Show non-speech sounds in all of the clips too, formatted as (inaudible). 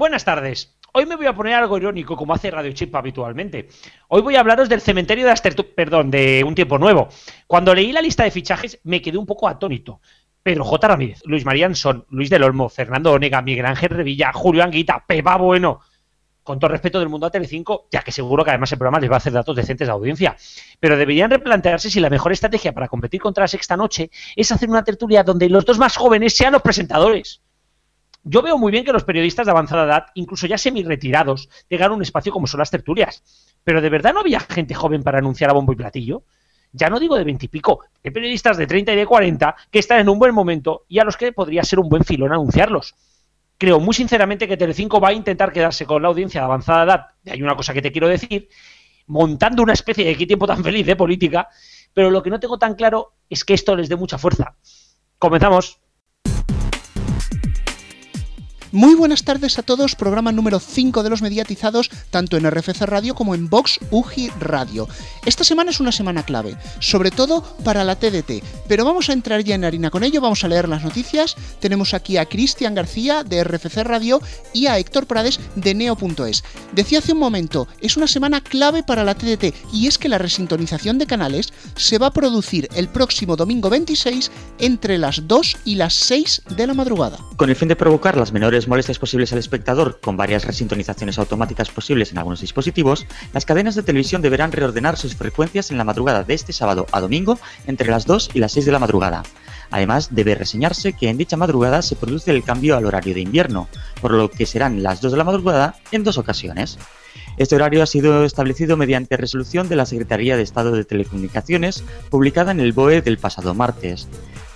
Buenas tardes. Hoy me voy a poner algo irónico, como hace Radio Chip habitualmente. Hoy voy a hablaros del cementerio de Aster... perdón, de Un Tiempo Nuevo. Cuando leí la lista de fichajes me quedé un poco atónito. Pero J. Ramírez, Luis Marianson, Luis del Olmo, Fernando Onega, Miguel Ángel Revilla, Julio Anguita, Pepa Bueno, con todo respeto del mundo a Telecinco, ya que seguro que además el programa les va a hacer datos decentes de audiencia. Pero deberían replantearse si la mejor estrategia para competir contra la sexta noche es hacer una tertulia donde los dos más jóvenes sean los presentadores. Yo veo muy bien que los periodistas de avanzada edad, incluso ya semi-retirados, tengan un espacio como son las tertulias. Pero ¿de verdad no había gente joven para anunciar a bombo y platillo? Ya no digo de veintipico, hay periodistas de 30 y de 40 que están en un buen momento y a los que podría ser un buen filón anunciarlos. Creo muy sinceramente que Telecinco va a intentar quedarse con la audiencia de avanzada edad, hay una cosa que te quiero decir, montando una especie de qué tiempo tan feliz de política, pero lo que no tengo tan claro es que esto les dé mucha fuerza. Comenzamos. Muy buenas tardes a todos, programa número 5 de los mediatizados, tanto en RFC Radio como en Vox UGI Radio. Esta semana es una semana clave, sobre todo para la TDT, pero vamos a entrar ya en harina con ello, vamos a leer las noticias. Tenemos aquí a Cristian García de RFC Radio y a Héctor Prades de Neo.es. Decía hace un momento, es una semana clave para la TDT y es que la resintonización de canales se va a producir el próximo domingo 26 entre las 2 y las 6 de la madrugada. Con el fin de provocar las menores molestias posibles al espectador, con varias resintonizaciones automáticas posibles en algunos dispositivos, las cadenas de televisión deberán reordenar sus frecuencias en la madrugada de este sábado a domingo entre las 2 y las 6 de la madrugada. Además, debe reseñarse que en dicha madrugada se produce el cambio al horario de invierno, por lo que serán las 2 de la madrugada en dos ocasiones. Este horario ha sido establecido mediante resolución de la Secretaría de Estado de Telecomunicaciones, publicada en el BOE del pasado martes.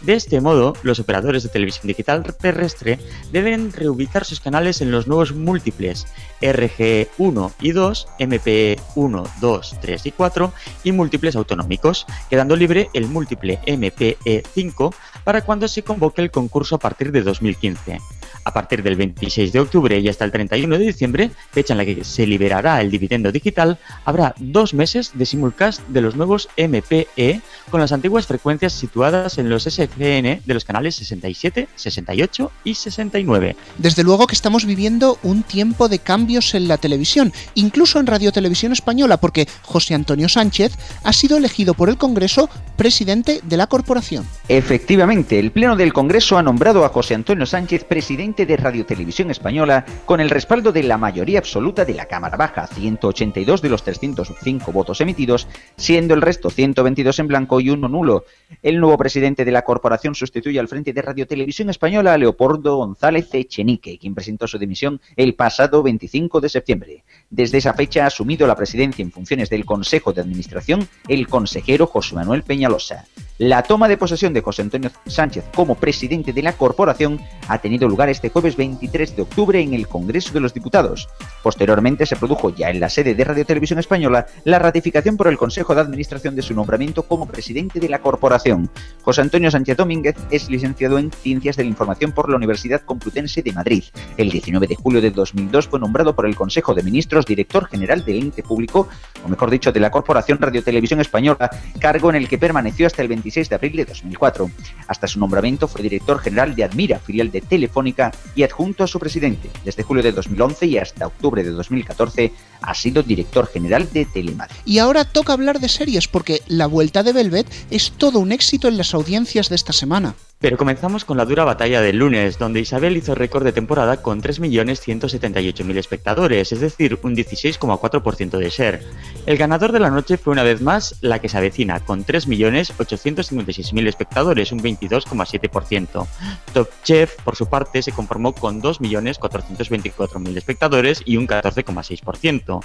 De este modo, los operadores de televisión digital terrestre deben reubicar sus canales en los nuevos múltiples RG1 y 2, MPE1, 2, 3 y 4 y múltiples autonómicos, quedando libre el múltiple MPE5 para cuando se convoque el concurso a partir de 2015. A partir del 26 de octubre y hasta el 31 de diciembre, fecha en la que se liberará el dividendo digital, habrá dos meses de simulcast de los nuevos MPE con las antiguas frecuencias situadas en los SFN de los canales 67, 68 y 69. Desde luego que estamos viviendo un tiempo de cambios en la televisión, incluso en Radio Televisión Española, porque José Antonio Sánchez ha sido elegido por el Congreso presidente de la corporación. Efectivamente, el Pleno del Congreso ha nombrado a José Antonio Sánchez presidente de Radio Televisión Española con el respaldo de la mayoría absoluta de la Cámara Baja, 182 de los 305 votos emitidos, siendo el resto 122 en blanco y uno nulo. El nuevo presidente de la corporación sustituye al frente de Radio Televisión Española a Leopoldo González Echenique, quien presentó su dimisión el pasado 25 de septiembre. Desde esa fecha ha asumido la presidencia en funciones del Consejo de Administración el consejero José Manuel Peñalosa. La toma de posesión de José Antonio Sánchez como presidente de la corporación ha tenido lugar este jueves 23 de octubre en el Congreso de los Diputados. Posteriormente se produjo ya en la sede de Radio Televisión Española la ratificación por el Consejo de Administración de su nombramiento como presidente de la corporación. José Antonio Sánchez Domínguez es licenciado en Ciencias de la Información por la Universidad Complutense de Madrid. El 19 de julio de 2002 fue nombrado por el Consejo de Ministros director general del ente público, o mejor dicho, de la Corporación Radio Televisión Española, cargo en el que permaneció hasta el 26 de abril de 2004. Hasta su nombramiento fue director general de Admira, filial de Telefónica, y adjunto a su presidente. Desde julio de 2011 y hasta octubre de 2014 ha sido director general de Telemadrid. Y ahora toca hablar de series porque La Vuelta de Velvet es todo un éxito en las audiencias de esta semana. Pero comenzamos con la dura batalla del lunes, donde Isabel hizo récord de temporada con 3.178.000 espectadores, es decir, un 16,4% de share. El ganador de la noche fue una vez más la que se avecina, con 3.856.000 espectadores, un 22,7%. Top Chef, por su parte, se conformó con 2.424.000 espectadores y un 14,6%.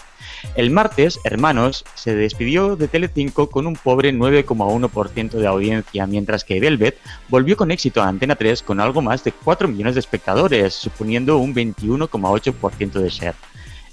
El martes, Hermanos se despidió de Telecinco con un pobre 9,1% de audiencia, mientras que Velvet volvió con éxito a Antena 3 con algo más de 4 millones de espectadores, suponiendo un 21,8% de share.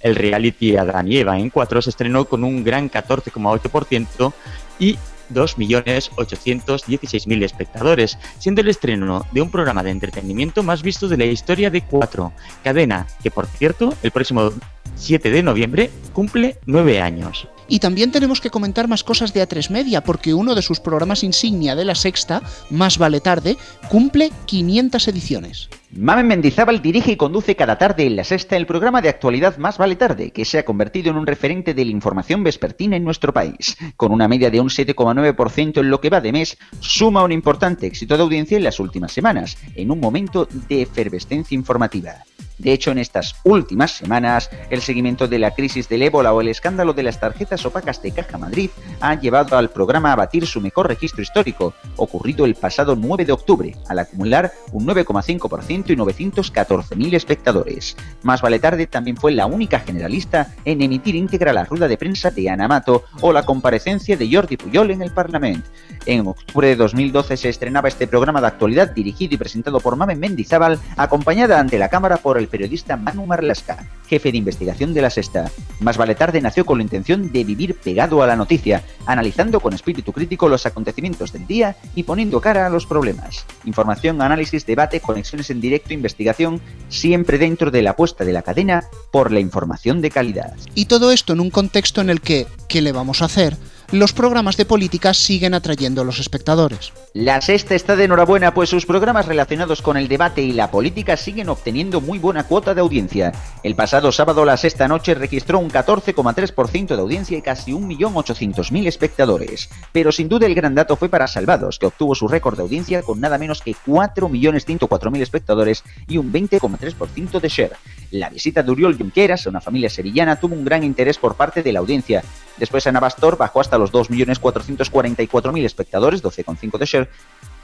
El reality Adán y Eva en 4 se estrenó con un gran 14,8% y 2.816.000 espectadores, siendo el estreno de un programa de entretenimiento más visto de la historia de 4, cadena que por cierto el próximo 7 de noviembre cumple 9 años. Y también tenemos que comentar más cosas de A3 Media, porque uno de sus programas insignia de la sexta, Más vale tarde, cumple 500 ediciones. Mamen Mendizábal dirige y conduce cada tarde en la sexta el programa de actualidad Más Vale Tarde, que se ha convertido en un referente de la información vespertina en nuestro país. Con una media de un 7,9% en lo que va de mes, suma un importante éxito de audiencia en las últimas semanas, en un momento de efervescencia informativa. De hecho, en estas últimas semanas, el seguimiento de la crisis del ébola o el escándalo de las tarjetas opacas de Caja Madrid ha llevado al programa a batir su mejor registro histórico, ocurrido el pasado 9 de octubre, al acumular un 9,5% y 914.000 espectadores. Más vale tarde también fue la única generalista en emitir íntegra la rueda de prensa de Ana Mato o la comparecencia de Jordi Puyol en el Parlamento. En octubre de 2012 se estrenaba este programa de actualidad dirigido y presentado por Mamen Mendizábal, acompañada ante la cámara por el periodista Manu Marlasca, jefe de investigación de la Sexta. Más vale tarde nació con la intención de vivir pegado a la noticia, analizando con espíritu crítico los acontecimientos del día y poniendo cara a los problemas. Información, análisis, debate, conexiones en directo, investigación, siempre dentro de la apuesta de la cadena por la información de calidad. Y todo esto en un contexto en el que, ¿qué le vamos a hacer? Los programas de política siguen atrayendo a los espectadores. La sexta está de enhorabuena, pues sus programas relacionados con el debate y la política siguen obteniendo muy buena cuota de audiencia. El pasado sábado la sexta noche registró un 14,3% de audiencia y casi 1.800.000 espectadores. Pero sin duda el gran dato fue para Salvados, que obtuvo su récord de audiencia con nada menos que 4.104.000 espectadores y un 20,3% de share. La visita de Uriol Junqueras a una familia sevillana tuvo un gran interés por parte de la audiencia. Después Ana Bastor bajó hasta los 2.444.000 espectadores, 12,5 de share.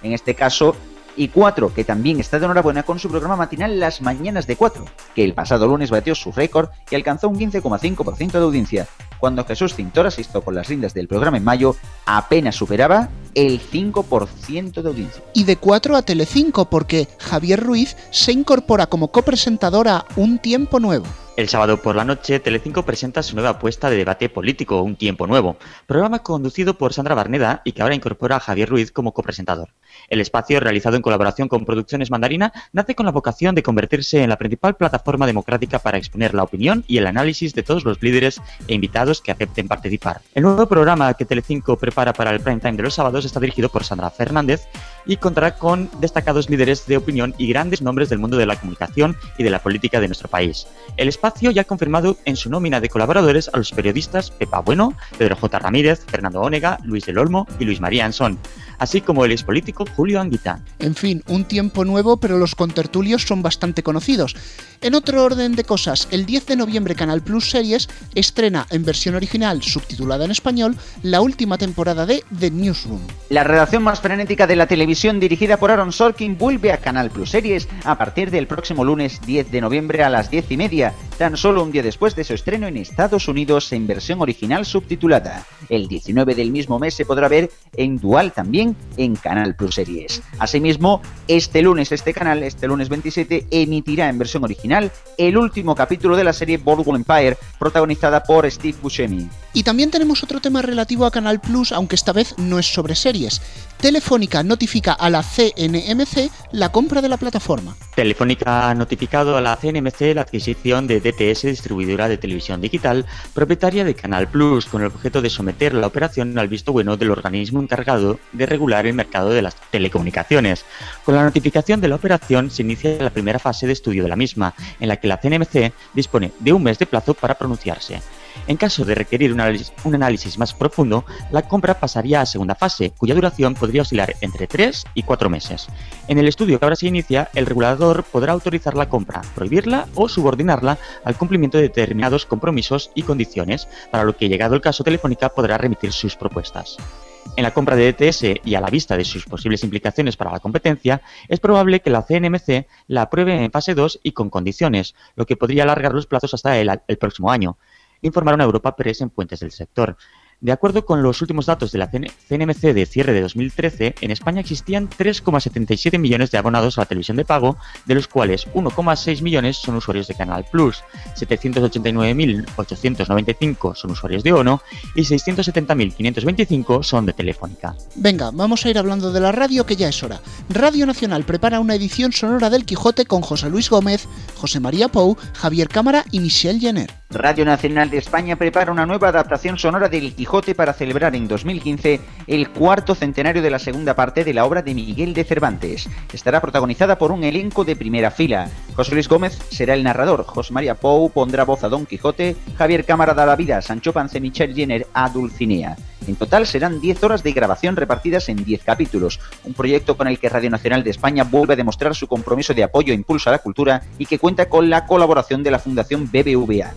En este caso, y 4, que también está de enhorabuena con su programa matinal Las Mañanas de 4, que el pasado lunes batió su récord y alcanzó un 15,5% de audiencia, cuando Jesús Cintora se hizo con las riendas del programa en mayo, apenas superaba el 5% de audiencia. Y de 4 a Telecinco, porque Javier Ruiz se incorpora como copresentador a Un Tiempo Nuevo. El sábado por la noche, Telecinco presenta su nueva apuesta de debate político, Un Tiempo Nuevo, programa conducido por Sandra Barneda y que ahora incorpora a Javier Ruiz como copresentador. El espacio, realizado en colaboración con Producciones Mandarina, nace con la vocación de convertirse en la principal plataforma democrática para exponer la opinión y el análisis de todos los líderes e invitados que acepten participar. El nuevo programa que Telecinco prepara para el prime time de los sábados está dirigido por Sandra Fernández y contará con destacados líderes de opinión y grandes nombres del mundo de la comunicación y de la política de nuestro país. El espacio ya ha confirmado en su nómina de colaboradores a los periodistas Pepa Bueno, Pedro J. Ramírez, Fernando Ónega, Luis del Olmo y Luis María Ansón así como el expolítico Julio Anguita. En fin, un tiempo nuevo, pero los contertulios son bastante conocidos. En otro orden de cosas, el 10 de noviembre Canal Plus Series estrena en versión original, subtitulada en español, la última temporada de The Newsroom. La redacción más frenética de la televisión dirigida por Aaron Sorkin vuelve a Canal Plus Series a partir del próximo lunes 10 de noviembre a las 10 y media, tan solo un día después de su estreno en Estados Unidos en versión original subtitulada. El 19 del mismo mes se podrá ver en Dual también en Canal Plus Series. Asimismo, este lunes este canal, este lunes 27, emitirá en versión original el último capítulo de la serie Boardwalk Empire, protagonizada por Steve Buscemi. Y también tenemos otro tema relativo a Canal Plus, aunque esta vez no es sobre series. Telefónica notifica a la CNMC la compra de la plataforma. Telefónica ha notificado a la CNMC la adquisición de DTS, distribuidora de televisión digital, propietaria de Canal Plus, con el objeto de someter la operación al visto bueno del organismo encargado de regular el mercado de las telecomunicaciones. Con la notificación de la operación se inicia la primera fase de estudio de la misma, en la que la CNMC dispone de un mes de plazo para pronunciarse. En caso de requerir un análisis, más profundo, la compra pasaría a segunda fase, cuya duración podría oscilar entre 3 y 4 meses. En el estudio que ahora se inicia, el regulador podrá autorizar la compra, prohibirla o subordinarla al cumplimiento de determinados compromisos y condiciones, para lo que llegado el caso Telefónica podrá remitir sus propuestas. En la compra de DTS e y a la vista de sus posibles implicaciones para la competencia, es probable que la CNMC la apruebe en fase 2 y con condiciones, lo que podría alargar los plazos hasta el próximo año informaron a Europa Press en fuentes del sector. De acuerdo con los últimos datos de la CNMC de cierre de 2013, en España existían 3,77 millones de abonados a la televisión de pago, de los cuales 1,6 millones son usuarios de Canal Plus, 789.895 son usuarios de ONO y 670.525 son de Telefónica. Venga, vamos a ir hablando de la radio que ya es hora. Radio Nacional prepara una edición sonora del Quijote con José Luis Gómez, José María Pou, Javier Cámara y Michelle Jenner. Radio Nacional de España prepara una nueva adaptación sonora del Quijote para celebrar en 2015 el cuarto centenario de la segunda parte de la obra de Miguel de Cervantes. Estará protagonizada por un elenco de primera fila. José Luis Gómez será el narrador, José María Pou pondrá voz a Don Quijote, Javier Cámara da la vida a Sancho Panza Michel Jenner a Dulcinea. En total serán 10 horas de grabación repartidas en 10 capítulos, un proyecto con el que Radio Nacional de España vuelve a demostrar su compromiso de apoyo e impulso a la cultura y que cuenta con la colaboración de la Fundación BBVA.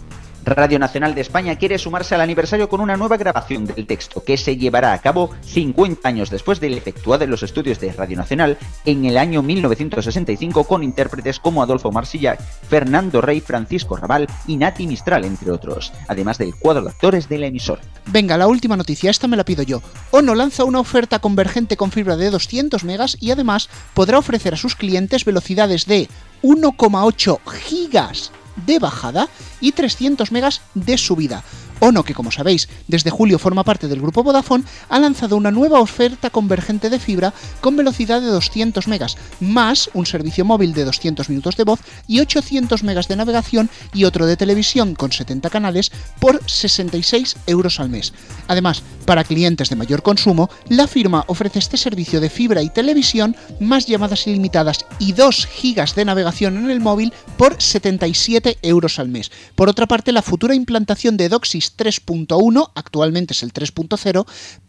Radio Nacional de España quiere sumarse al aniversario con una nueva grabación del texto que se llevará a cabo 50 años después del efectuado en los estudios de Radio Nacional en el año 1965 con intérpretes como Adolfo Marsillac, Fernando Rey, Francisco Raval y Nati Mistral, entre otros, además del cuadro de actores de la emisora. Venga, la última noticia, esta me la pido yo. Ono lanza una oferta convergente con fibra de 200 megas y además podrá ofrecer a sus clientes velocidades de 1,8 gigas de bajada y 300 megas de subida. Ono, que como sabéis, desde julio forma parte del grupo Vodafone, ha lanzado una nueva oferta convergente de fibra con velocidad de 200 megas, más un servicio móvil de 200 minutos de voz y 800 megas de navegación y otro de televisión con 70 canales por 66 euros al mes. Además, para clientes de mayor consumo, la firma ofrece este servicio de fibra y televisión, más llamadas ilimitadas y 2 gigas de navegación en el móvil por 77 euros al mes. Por otra parte, la futura implantación de DOCSIS 3.1, actualmente es el 3.0,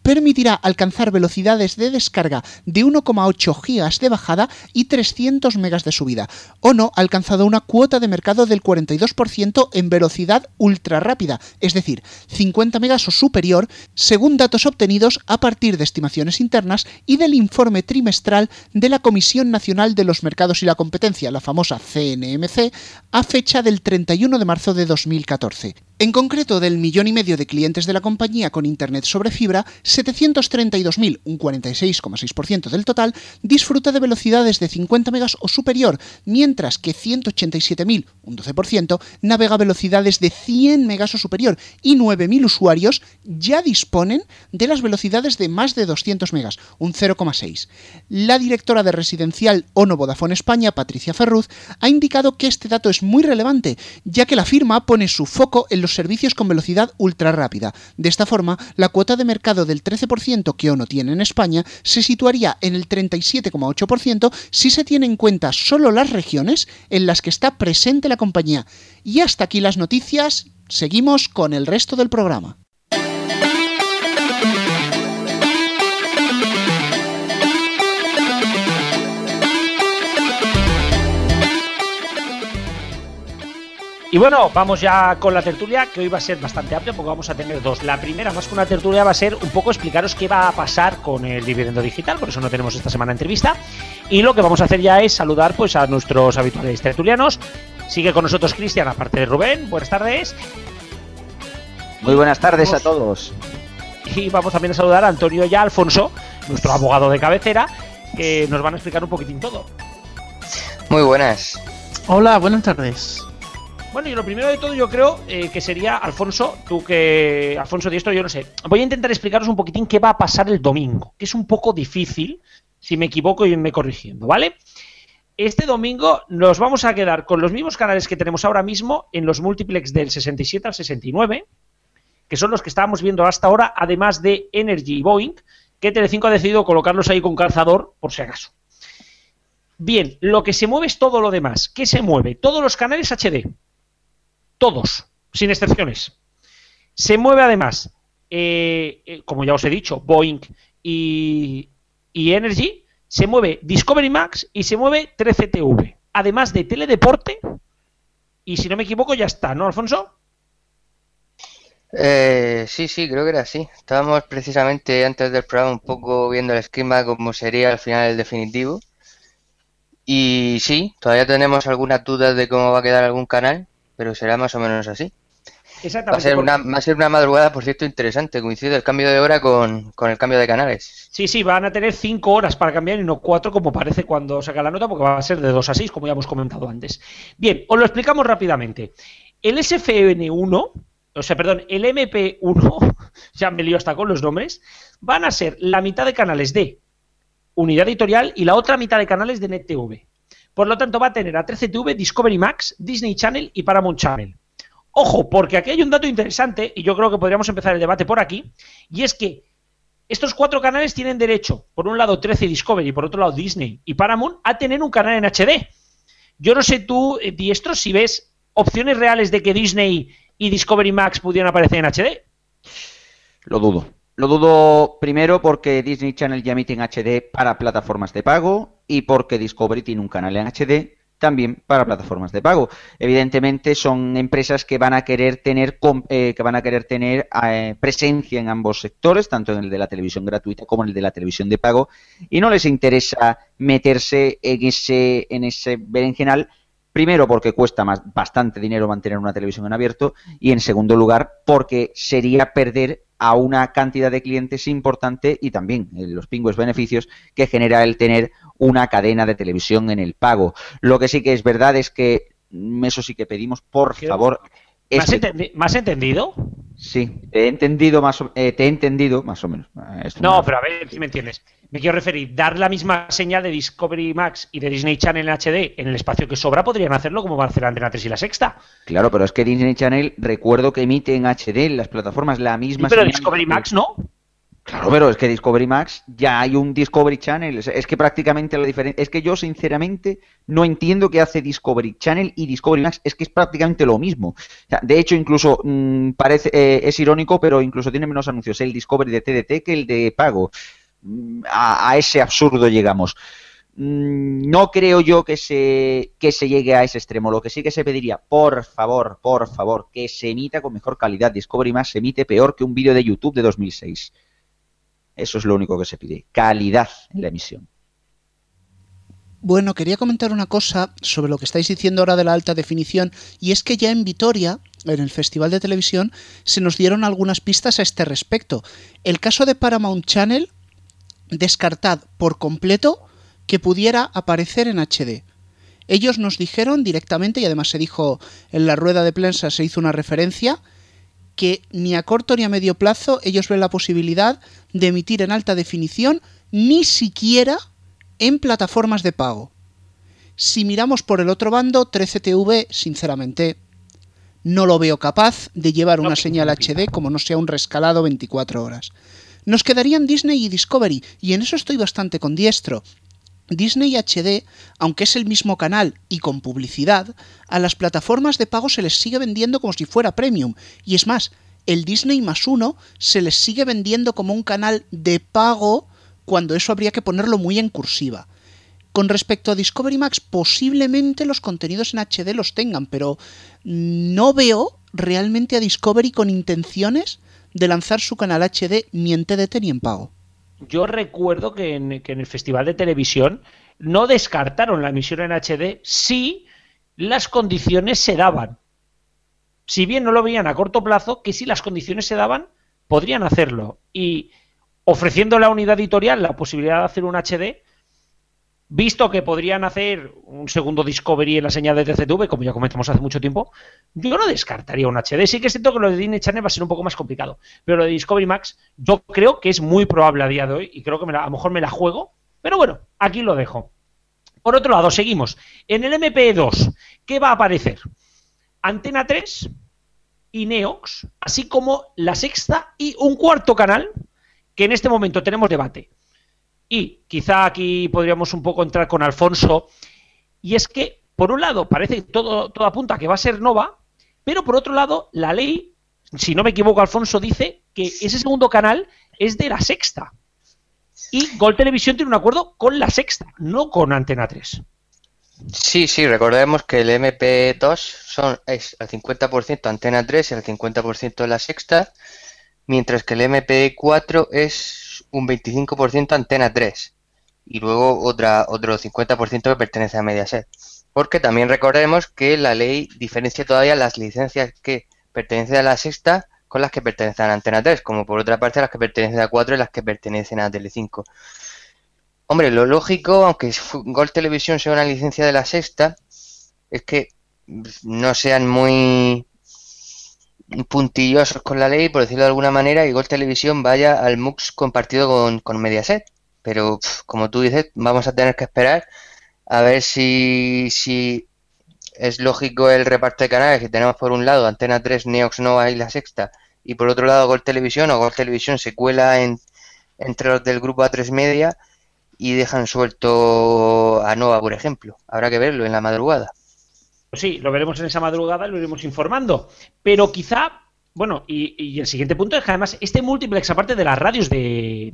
permitirá alcanzar velocidades de descarga de 1,8 gigas de bajada y 300 megas de subida. Ono ha alcanzado una cuota de mercado del 42% en velocidad ultra rápida, es decir, 50 megas o superior, según datos obtenidos a partir de estimaciones internas y del informe trimestral de la Comisión Nacional de los Mercados y la Competencia, la famosa CNMC, a fecha del 31 de marzo de 2014. En concreto, del millón y medio de clientes de la compañía con Internet sobre fibra, 732.000, un 46,6% del total, disfruta de velocidades de 50 megas o superior, mientras que 187.000, un 12%, navega a velocidades de 100 megas o superior y 9.000 usuarios ya disponen de las velocidades de más de 200 megas, un 0,6. La directora de residencial ONO Vodafone España, Patricia Ferruz, ha indicado que este dato es muy relevante, ya que la firma pone su foco en los servicios con velocidad ultra rápida. De esta forma, la cuota de mercado del 13% que ONO tiene en España se situaría en el 37,8% si se tiene en cuenta solo las regiones en las que está presente la compañía. Y hasta aquí las noticias, seguimos con el resto del programa. Y bueno, vamos ya con la tertulia, que hoy va a ser bastante amplia porque vamos a tener dos. La primera, más que una tertulia, va a ser un poco explicaros qué va a pasar con el dividendo digital, por eso no tenemos esta semana entrevista. Y lo que vamos a hacer ya es saludar pues a nuestros habituales tertulianos. Sigue con nosotros Cristian, aparte de Rubén. Buenas tardes. Muy buenas tardes Vamos. a todos. Y vamos también a saludar a Antonio y a Alfonso, nuestro abogado de cabecera, que nos van a explicar un poquitín todo. Muy buenas. Hola, buenas tardes. Bueno, y lo primero de todo yo creo eh, que sería, Alfonso, tú que... Alfonso, de esto yo no sé. Voy a intentar explicaros un poquitín qué va a pasar el domingo, que es un poco difícil, si me equivoco y me corrigiendo, ¿vale? Este domingo nos vamos a quedar con los mismos canales que tenemos ahora mismo en los multiplex del 67 al 69, que son los que estábamos viendo hasta ahora, además de Energy y Boeing, que Telecinco ha decidido colocarlos ahí con calzador por si acaso. Bien, lo que se mueve es todo lo demás. ¿Qué se mueve? Todos los canales HD. Todos, sin excepciones. Se mueve además, eh, eh, como ya os he dicho, Boeing y, y Energy. Se mueve Discovery Max y se mueve 13TV. Además de Teledeporte. Y si no me equivoco, ya está, ¿no, Alfonso? Eh, sí, sí, creo que era así. Estábamos precisamente antes del programa un poco viendo el esquema como sería al final el definitivo. Y sí, todavía tenemos algunas dudas de cómo va a quedar algún canal, pero será más o menos así. Va a Exactamente. ser porque- una, va a ser una madrugada, por cierto, interesante. Coincide el cambio de hora con, con el cambio de canales. Sí, sí, van a tener 5 horas para cambiar y no 4 como parece cuando saca la nota, porque va a ser de 2 a 6, como ya hemos comentado antes. Bien, os lo explicamos rápidamente. El SFN1, o sea, perdón, el MP1, (laughs) ya me lío hasta con los nombres, van a ser la mitad de canales de Unidad Editorial y la otra mitad de canales de NetTV. Por lo tanto, va a tener a 13TV, Discovery Max, Disney Channel y Paramount Channel. Ojo, porque aquí hay un dato interesante y yo creo que podríamos empezar el debate por aquí, y es que estos cuatro canales tienen derecho, por un lado 13 Discovery por otro lado Disney y Paramount, a tener un canal en HD. Yo no sé tú, eh, Diestro, si ves opciones reales de que Disney y Discovery Max pudieran aparecer en HD. Lo dudo. Lo dudo primero porque Disney Channel ya emite en HD para plataformas de pago y porque Discovery tiene un canal en HD también para plataformas de pago. Evidentemente son empresas que van a querer tener eh, que van a querer tener eh, presencia en ambos sectores, tanto en el de la televisión gratuita como en el de la televisión de pago, y no les interesa meterse en ese en ese berenjenal Primero porque cuesta bastante dinero mantener una televisión en abierto y en segundo lugar porque sería perder a una cantidad de clientes importante y también eh, los pingües beneficios que genera el tener una cadena de televisión en el pago. Lo que sí que es verdad es que mm, eso sí que pedimos, por favor. ¿Más, entendido? Sí, te he entendido más o, eh, te he entendido más o menos. no, pero a ver si me entiendes. Me quiero referir, dar la misma señal de Discovery Max y de Disney Channel en HD en el espacio que sobra, podrían hacerlo como van a hacer la Antena 3 y la Sexta. Claro, pero es que Disney Channel, recuerdo que emite en HD en las plataformas la misma pero Discovery Max no. Claro, pero es que Discovery Max ya hay un Discovery Channel. Es que prácticamente la diferencia. Es que yo, sinceramente, no entiendo qué hace Discovery Channel y Discovery Max. Es que es prácticamente lo mismo. de hecho, incluso mm, parece eh, es irónico, pero incluso tiene menos anuncios el Discovery de TDT que el de pago. Mm, a, ese absurdo llegamos. Mm, no creo yo que se, que se llegue a ese extremo. Lo que sí que se pediría, por favor, por favor, que se emita con mejor calidad. Discovery Max se emite peor que un vídeo de YouTube de 2006. Eso es lo único que se pide. Calidad en la emisión. Bueno, quería comentar una cosa sobre lo que estáis diciendo ahora de la alta definición, y es que ya en Vitoria, en el Festival de Televisión, se nos dieron algunas pistas a este respecto. El caso de Paramount Channel descartad por completo que pudiera aparecer en HD. Ellos nos dijeron directamente, y además se dijo en la rueda de prensa, se hizo una referencia, que ni a corto ni a medio plazo ellos ven la posibilidad de emitir en alta definición, ni siquiera en plataformas de pago. Si miramos por el otro bando, 13TV, sinceramente, no lo veo capaz de llevar una señal HD como no sea un rescalado 24 horas. Nos quedarían Disney y Discovery, y en eso estoy bastante con diestro. Disney HD, aunque es el mismo canal y con publicidad, a las plataformas de pago se les sigue vendiendo como si fuera premium. Y es más, el Disney más uno se les sigue vendiendo como un canal de pago cuando eso habría que ponerlo muy en cursiva. Con respecto a Discovery Max, posiblemente los contenidos en HD los tengan, pero no veo realmente a Discovery con intenciones de lanzar su canal HD ni en TDT ni en pago. Yo recuerdo que en, el Festival de Televisión no descartaron la emisión en HD si las condiciones se daban. Si bien no lo veían a corto plazo, que si las condiciones se daban, podrían hacerlo. Y ofreciendo a la unidad editorial la posibilidad de hacer un HD, visto que podrían hacer un segundo Discovery en la señal de TCTV, como ya comentamos hace mucho tiempo, yo no descartaría un HD. Sí que siento que lo de Disney Channel va a ser un poco más complicado, pero lo de Discovery Max yo creo que es muy probable a día de hoy y creo que a lo mejor me la juego, pero bueno, aquí lo dejo. Por otro lado, seguimos. En el MP2, ¿qué va a aparecer? Antena 3 y Neox, así como la sexta y un cuarto canal, que en este momento tenemos debate y quizá aquí podríamos un poco entrar con Alfonso. Y es que, por un lado, parece que todo, todo apunta a que va a ser Nova, pero por otro lado, la ley, si no me equivoco, Alfonso dice que ese segundo canal es de la sexta. Y Gol Televisión tiene un acuerdo con la sexta, no con Antena 3. Sí, sí, recordemos que el MP2 son, es al 50% Antena 3 y al 50% la sexta, mientras que el MP4 es un 25% Antena 3 y luego otra, otro 50% que pertenece a Mediaset. Porque también recordemos que la ley diferencia todavía las licencias que pertenecen a la sexta con las que pertenecen a Antena 3, como por otra parte las que pertenecen a 4 y las que pertenecen a Telecinco. Hombre, lo lógico, aunque Gol Televisión sea una licencia de la sexta, es que no sean muy puntillosos con la ley, por decirlo de alguna manera, y Gol Televisión vaya al MUX compartido con, con Mediaset. Pero, como tú dices, vamos a tener que esperar a ver si, si es lógico el reparto de canales que tenemos por un lado Antena 3, Neox Nova y La Sexta, y por otro lado Gol Televisión o Gol Televisión se cuela en, entre los del grupo A3 Media y dejan suelto a Nova, por ejemplo. Habrá que verlo en la madrugada. Pues sí, lo veremos en esa madrugada y lo iremos informando. Pero quizá, bueno, y, el siguiente punto es que además este multiplex, aparte de las radios de,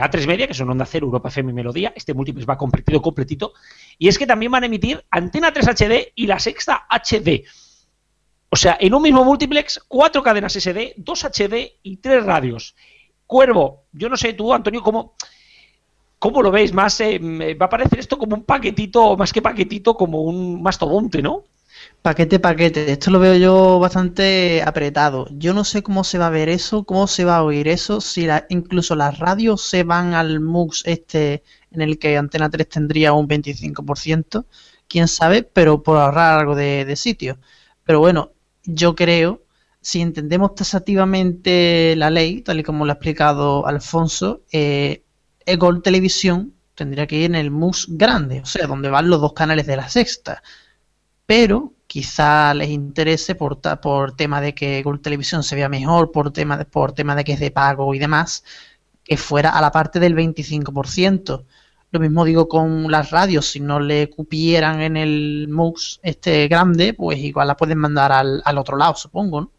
A3 Media, que son Onda Cero, Europa FM y Melodía, este multiplex va completito, completito. Y es que también van a emitir Antena 3 HD y la Sexta HD. O sea, en un mismo multiplex, cuatro cadenas SD, dos HD y tres radios. Cuervo, yo no sé tú, Antonio, cómo, cómo lo veis. Más eh, va a parecer esto como un paquetito, más que paquetito, como un mastodonte, ¿no? Paquete, paquete. Esto lo veo yo bastante apretado. Yo no sé cómo se va a ver eso, cómo se va a oír eso, si incluso las radios se van al MUX este en el que Antena 3 tendría un 25%, quién sabe, pero por ahorrar algo de, de sitio. Pero bueno, yo creo, si entendemos tasativamente la ley, tal y como lo ha explicado Alfonso, eh, Gol Televisión tendría que ir en el MUS grande, o sea, donde van los dos canales de la sexta. Pero quizá les interese por, por tema de que Gol Televisión se vea mejor, por tema, de, por tema de que es de pago y demás, que fuera a la parte del 25%. Lo mismo digo con las radios, si no le cupieran en el MUX este grande, pues igual la pueden mandar al, otro lado, supongo, ¿no?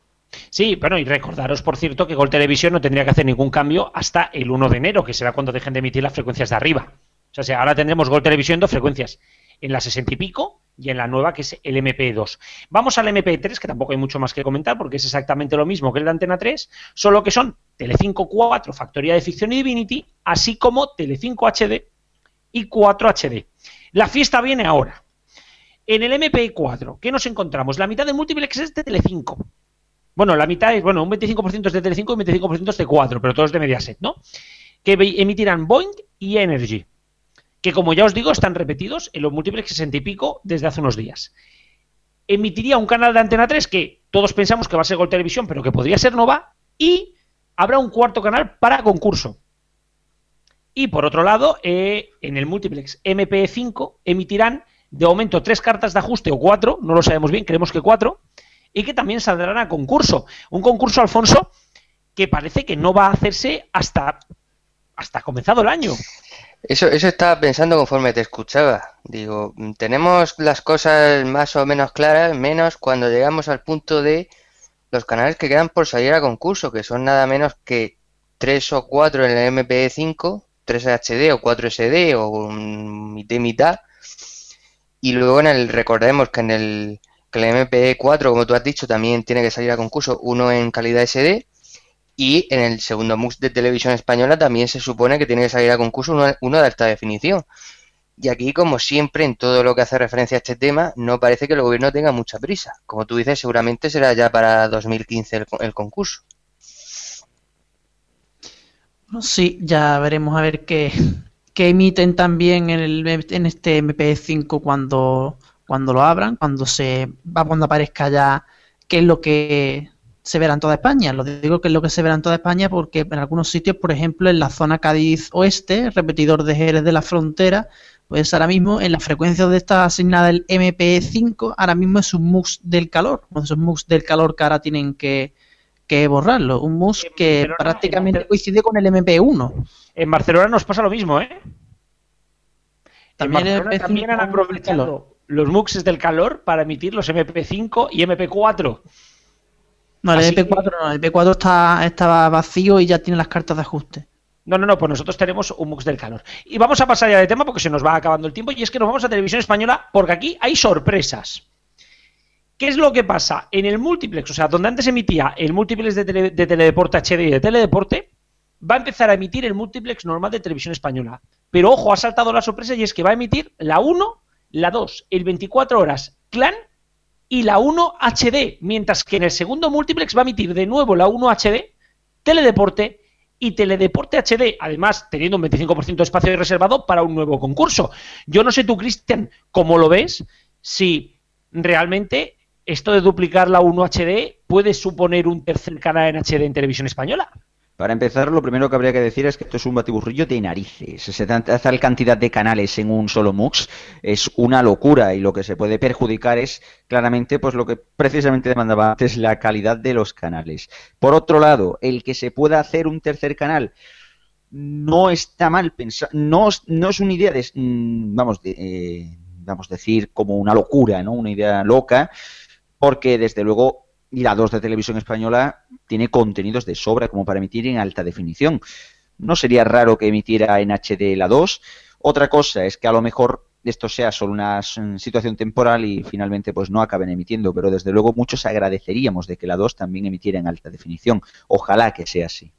Sí, bueno, y recordaros, por cierto, que Gol Televisión no tendría que hacer ningún cambio hasta el 1 de enero, que será cuando dejen de emitir las frecuencias de arriba. O sea, ahora tendremos Gol Televisión dos frecuencias, en la 60 y pico y en la nueva, que es el MP2. Vamos al MP3, que tampoco hay mucho más que comentar, porque es exactamente lo mismo que el de Antena 3, solo que son Telecinco 4, Factoría de Ficción y Divinity, así como Telecinco HD y 4 HD. La fiesta viene ahora. En el MP4, ¿qué nos encontramos? La mitad de multiplex es de Telecinco. Bueno, la mitad es, bueno, un 25% es de Telecinco y un 25% es de 4, pero todos de Mediaset, ¿no? Que emitirán Boeing y Energy. Que como ya os digo, están repetidos en los múltiplex 60 y pico desde hace unos días. Emitiría un canal de Antena 3 que todos pensamos que va a ser Gol Televisión, pero que podría ser Nova. Y habrá un cuarto canal para concurso. Y por otro lado, eh, en el multiplex MP5 emitirán de momento tres cartas de ajuste o cuatro, no lo sabemos bien, creemos que cuatro, y que también saldrán a concurso. Un concurso, Alfonso, que parece que no va a hacerse hasta, hasta comenzado el año. Eso, eso estaba pensando conforme te escuchaba. Digo, tenemos las cosas más o menos claras, menos cuando llegamos al punto de los canales que quedan por salir a concurso, que son nada menos que tres o cuatro en el MP5 3 HD o 4 SD o mitad y mitad. Y luego en el, recordemos que en el, que el MP4, como tú has dicho, también tiene que salir a concurso uno en calidad SD. Y en el segundo MUX de televisión española también se supone que tiene que salir a concurso uno, de alta definición. Y aquí, como siempre, en todo lo que hace referencia a este tema, no parece que el gobierno tenga mucha prisa. Como tú dices, seguramente será ya para 2015 el concurso. Sí, ya veremos a ver qué, emiten también en, el, en este MP5 cuando, cuando lo abran, cuando se cuando aparezca ya qué es lo que se verá en toda España. Lo digo que es lo que se verá en toda España porque en algunos sitios, por ejemplo, en la zona Cádiz Oeste, repetidor de Jerez de la Frontera, pues ahora mismo en la frecuencia donde está asignada el MP5, ahora mismo es un MUX del calor. Esos MUX del calor que ahora tienen que, que borrarlo. Un MUS que prácticamente coincide con el MP1. En Barcelona nos pasa lo mismo, ¿eh? También, han aprovechado los MUXs del calor para emitir los MP5 y MP4. No, el MP4 no, el MP4 está, estaba vacío y ya tiene las cartas de ajuste. No, no, no, pues nosotros tenemos un MUX del calor. Y vamos a pasar ya de tema porque se nos va acabando el tiempo y es que nos vamos a televisión española porque aquí hay sorpresas. ¿Qué es lo que pasa? En el multiplex, o sea, donde antes emitía el multiplex de, Teledeporte HD y de Teledeporte, va a empezar a emitir el multiplex normal de televisión española. Pero ojo, ha saltado la sorpresa y es que va a emitir la 1, la 2, el 24 horas Clan y la 1 HD, mientras que en el segundo multiplex va a emitir de nuevo la 1 HD, Teledeporte y Teledeporte HD, además teniendo un 25% de espacio reservado para un nuevo concurso. Yo no sé tú, Cristian, cómo lo ves, si realmente esto de duplicar la 1 HD puede suponer un tercer canal en HD en televisión española. Para empezar, lo primero que habría que decir es que esto es un batiburrillo de narices. Se tal cantidad de canales en un solo MUX es una locura y lo que se puede perjudicar es claramente pues lo que precisamente demandaba antes la calidad de los canales. Por otro lado, el que se pueda hacer un tercer canal no está mal pensado, no, no es una idea de, mm, vamos, de, eh, vamos a decir como una locura, ¿no? Una idea loca, porque desde luego y la 2 de televisión española tiene contenidos de sobra como para emitir en alta definición. No sería raro que emitiera en HD la 2. Otra cosa es que a lo mejor esto sea solo una situación temporal y finalmente pues no acaben emitiendo, pero desde luego muchos agradeceríamos de que la 2 también emitiera en alta definición. Ojalá que sea así.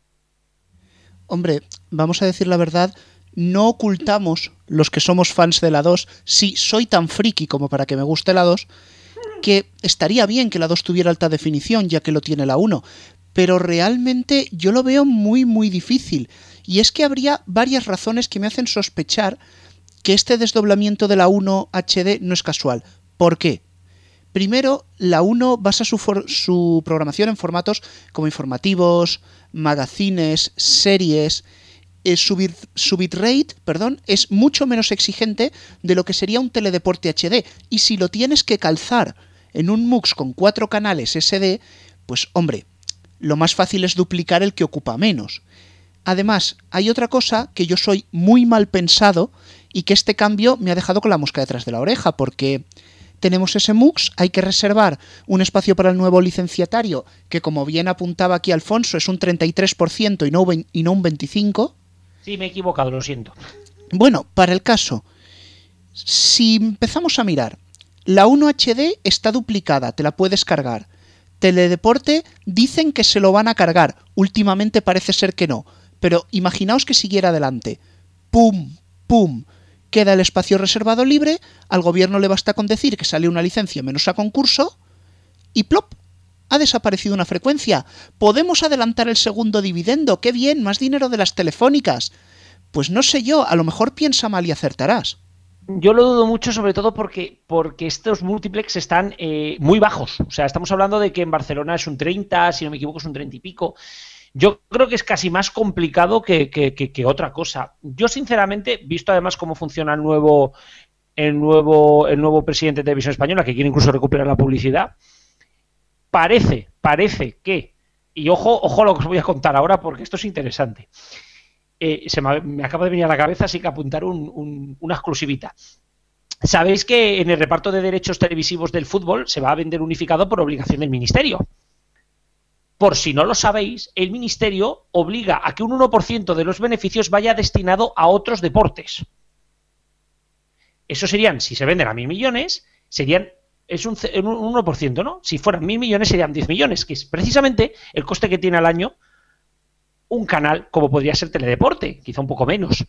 Hombre, vamos a decir la verdad, no ocultamos los que somos fans de la 2, si soy tan friki como para que me guste la 2, que estaría bien que la 2 tuviera alta definición, ya que lo tiene la 1, pero realmente yo lo veo muy muy difícil. Y es que habría varias razones que me hacen sospechar que este desdoblamiento de la 1 HD no es casual. ¿Por qué? Primero, la 1 basa su, su programación en formatos como informativos, magazines, series, eh, su, bitrate perdón, es mucho menos exigente de lo que sería un teledeporte HD. Y si lo tienes que calzar en un MUX con cuatro canales SD, pues hombre, lo más fácil es duplicar el que ocupa menos. Además, hay otra cosa que yo soy muy mal pensado y que este cambio me ha dejado con la mosca detrás de la oreja, porque tenemos ese MUX, hay que reservar un espacio para el nuevo licenciatario, que como bien apuntaba aquí Alfonso, es un 33% y no, y no un 25%. Sí, me he equivocado, lo siento. Bueno, para el caso, si empezamos a mirar, la 1 HD está duplicada, te la puedes cargar. Teledeporte dicen que se lo van a cargar, últimamente parece ser que no, pero imaginaos que siguiera adelante. ¡Pum! ¡Pum! Queda el espacio reservado libre, al gobierno le basta con decir que sale una licencia menos a concurso y plop, ha desaparecido una frecuencia. Podemos adelantar el segundo dividendo, qué bien, más dinero de las telefónicas. Pues no sé yo, a lo mejor piensa mal y acertarás. Yo lo dudo mucho, sobre todo porque, porque estos multiplex están eh, muy bajos. O sea, estamos hablando de que en Barcelona es un 30, si no me equivoco es un 30 y pico. Yo creo que es casi más complicado que, que, otra cosa. Yo, sinceramente, visto además cómo funciona el nuevo, el nuevo, el nuevo presidente de Televisión Española, que quiere incluso recuperar la publicidad, parece, parece que, y ojo, ojo lo que os voy a contar ahora porque esto es interesante. Eh, se me, acaba de venir a la cabeza, así que apuntar una exclusivita. Sabéis que en el reparto de derechos televisivos del fútbol se va a vender unificado por obligación del ministerio. Por si no lo sabéis, el ministerio obliga a que un 1% de los beneficios vaya destinado a otros deportes. Eso serían, si se venden a mil millones, serían es un, un 1%, ¿no? Si fueran mil millones serían 10 millones, que es precisamente el coste que tiene al año un canal como podría ser Teledeporte, quizá un poco menos.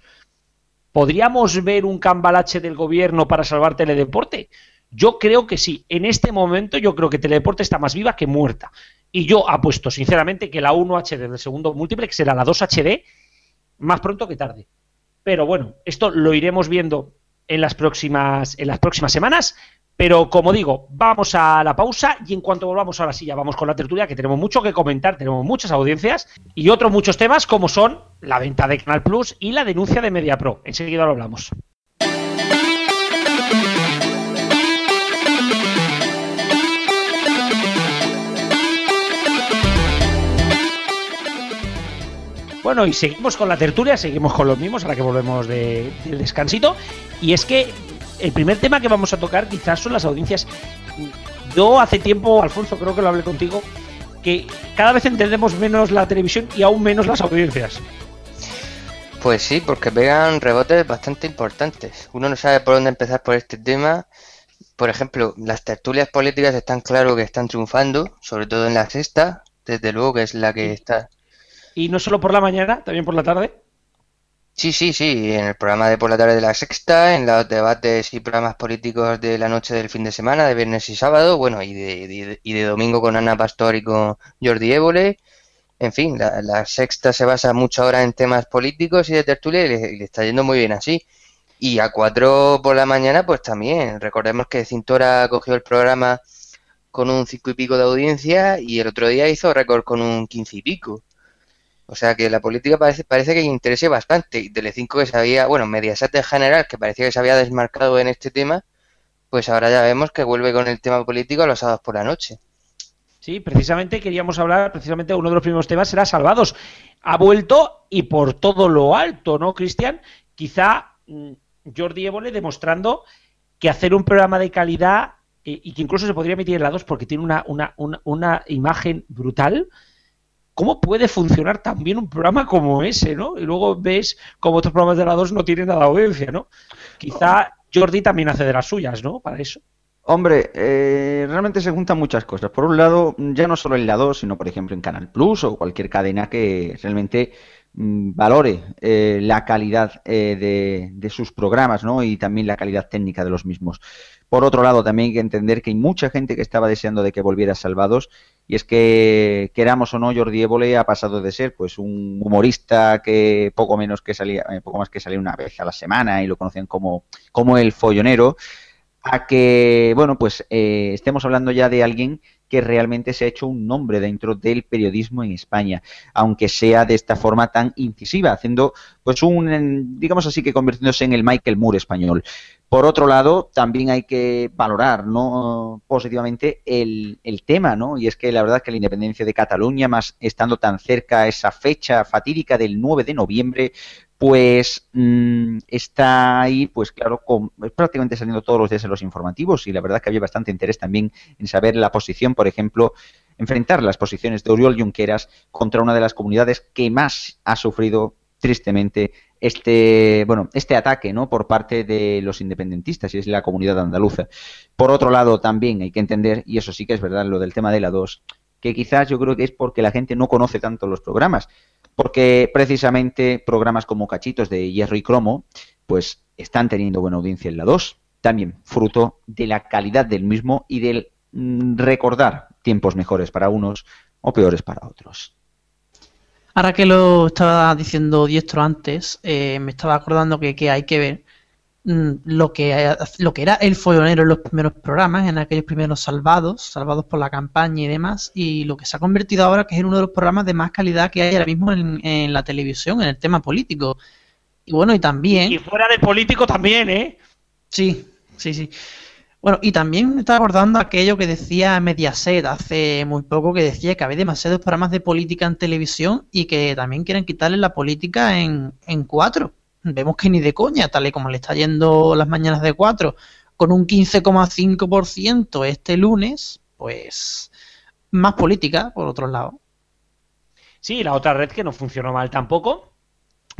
¿Podríamos ver un cambalache del gobierno para salvar Teledeporte? Yo creo que sí. En este momento yo creo que Teledeporte está más viva que muerta. Y yo apuesto sinceramente que la 1 HD del segundo multiplex será la 2 HD más pronto que tarde. Pero bueno, esto lo iremos viendo en las próximas, en las próximas semanas. Pero como digo, vamos a la pausa y en cuanto volvamos a la silla vamos con la tertulia, que tenemos mucho que comentar, tenemos muchas audiencias y otros muchos temas como son la venta de Canal Plus y la denuncia de MediaPro. Enseguida lo hablamos. Bueno, y seguimos con la tertulia, seguimos con los mismos, ahora que volvemos del descansito. Y es que el primer tema que vamos a tocar quizás son las audiencias. Yo hace tiempo, Alfonso, creo que lo hablé contigo, que cada vez entendemos menos la televisión y aún menos las audiencias. Pues sí, porque pegan rebotes bastante importantes. Uno no sabe por dónde empezar por este tema. Por ejemplo, las tertulias políticas están claro que están triunfando, sobre todo en la sexta, desde luego que es la que está. Y no solo por la mañana, también por la tarde. Sí, sí, sí, en el programa de por la tarde de la sexta, en los debates y programas políticos de la noche del fin de semana, de viernes y sábado, bueno, y de, y de domingo con Ana Pastor y con Jordi Évole. En fin, la, sexta se basa mucho ahora en temas políticos y de tertulia y le, está yendo muy bien así. Y a cuatro por la mañana, pues también. Recordemos que Cintora cogió el programa con un cinco y pico de audiencia y el otro día hizo récord con un quince y pico. O sea que la política parece, parece que interese bastante. Y Telecinco que se había, bueno, Mediaset en general, que parecía que se había desmarcado en este tema, pues ahora ya vemos que vuelve con el tema político a los sábados por la noche. Sí, precisamente queríamos hablar, precisamente uno de los primeros temas será Salvados. Ha vuelto y por todo lo alto, ¿no, Cristian? Quizá mm, Jordi Évole demostrando que hacer un programa de calidad eh, y que incluso se podría emitir en la 2 porque tiene una, una, una, una imagen brutal, ¿cómo puede funcionar tan bien un programa como ese, ¿no? Y luego ves como otros programas de la 2 no tienen nada de audiencia, ¿no? Quizá Jordi también hace de las suyas, ¿no? Para eso. Hombre, eh, realmente se juntan muchas cosas. Por un lado, ya no solo en la 2, sino por ejemplo en Canal Plus o cualquier cadena que realmente mm, valore eh, la calidad eh, de, de sus programas, ¿no? Y también la calidad técnica de los mismos. Por otro lado, también hay que entender que hay mucha gente que estaba deseando de que volviera Salvados y es que queramos o no Jordi Évole ha pasado de ser pues un humorista que poco menos que salía eh, poco más que salía una vez a la semana y lo conocían como como el follonero a que bueno pues eh, estemos hablando ya de alguien que realmente se ha hecho un nombre dentro del periodismo en España, aunque sea de esta forma tan incisiva, haciendo pues un, digamos así que convirtiéndose en el Michael Moore español. Por otro lado, también hay que valorar ¿no? positivamente el, el, tema, ¿no? Y es que la verdad es que la independencia de Cataluña, más estando tan cerca a esa fecha fatídica del 9 de noviembre, pues mmm, está ahí, pues claro, con, prácticamente saliendo todos los días en los informativos y la verdad que había bastante interés también en saber la posición, por ejemplo, enfrentar las posiciones de Oriol Junqueras contra una de las comunidades que más ha sufrido tristemente este bueno este ataque no por parte de los independentistas y es la comunidad andaluza. Por otro lado también hay que entender y eso sí que es verdad lo del tema de la 2 que quizás yo creo que es porque la gente no conoce tanto los programas porque precisamente programas como Cachitos de Hierro y Cromo pues están teniendo buena audiencia en la 2 también fruto de la calidad del mismo y del mm, recordar tiempos mejores para unos o peores para otros. Ahora que lo estaba diciendo Diestro antes, eh, me estaba acordando que, hay que ver lo, que, lo que era el follonero en los primeros programas, en aquellos primeros salvados, salvados por la campaña y demás, y lo que se ha convertido ahora que es uno de los programas de más calidad que hay ahora mismo en, en la televisión, en el tema político. Y bueno, y también... Y fuera del político también, ¿eh? Sí, sí, sí. Bueno, y también me estaba acordando aquello que decía Mediaset hace muy poco, que decía que había demasiados programas de política en televisión y que también quieren quitarle la política en, en cuatro. Vemos que ni de coña, tal y como le está yendo las mañanas de cuatro, con un 15,5% este lunes, pues más política, por otro lado. Sí, la otra red que no funcionó mal tampoco,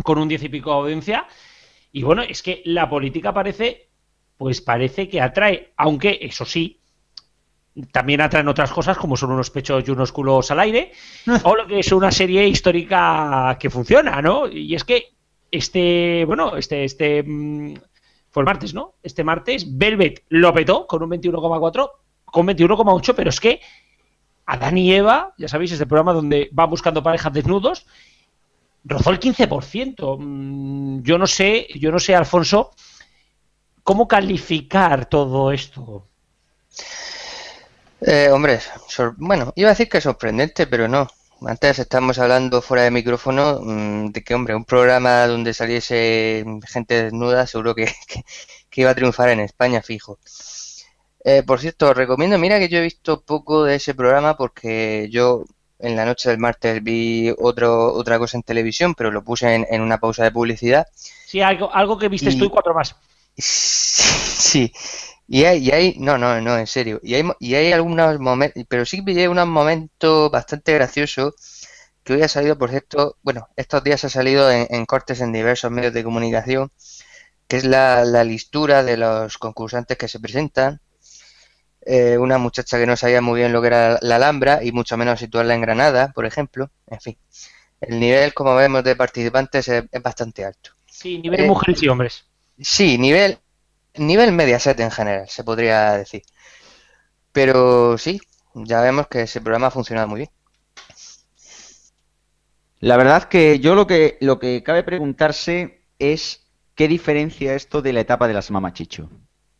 con un 10 y pico de audiencia. Y bueno, es que la política parece pues parece que atrae, aunque eso sí, también atraen otras cosas como son unos pechos y unos culos al aire, (laughs) o lo que es una serie histórica que funciona, ¿no? Y es que este, bueno, este, este mm, fue el martes, ¿no? Este martes Velvet lo petó con un 21,4, con 21,8, pero es que Adán y Eva, ya sabéis, este programa donde va buscando parejas desnudos, rozó el 15%. Mm, yo no sé, yo no sé, Alfonso, ¿Cómo calificar todo esto? Eh, hombre, bueno, iba a decir que sorprendente, pero no. Antes estamos hablando fuera de micrófono mmm, de que, hombre, un programa donde saliese gente desnuda seguro que, (laughs) que, que iba a triunfar en España, fijo. Eh, por cierto, os recomiendo, mira que yo he visto poco de ese programa porque yo en la noche del martes vi otro, otra cosa en televisión, pero lo puse en, en una pausa de publicidad. Sí, algo, algo que viste y... tú y cuatro más. (laughs) Sí, y hay, y hay, no, no, no, en serio, y hay, y hay algunos momentos, pero sí que unos momentos bastante graciosos que hoy ha salido, por cierto, bueno, estos días ha salido en, en cortes en diversos medios de comunicación, que es la, la listura de los concursantes que se presentan. Eh, una muchacha que no sabía muy bien lo que era la Alhambra y mucho menos situarla en Granada, por ejemplo. En fin, el nivel, como vemos, de participantes es, es bastante alto. Sí, nivel eh, mujeres y hombres. Sí, nivel, nivel Mediaset en general, se podría decir. Pero sí, ya vemos que ese programa ha funcionado muy bien. La verdad que yo lo que, lo que cabe preguntarse es qué diferencia esto de la etapa de las mamachicho.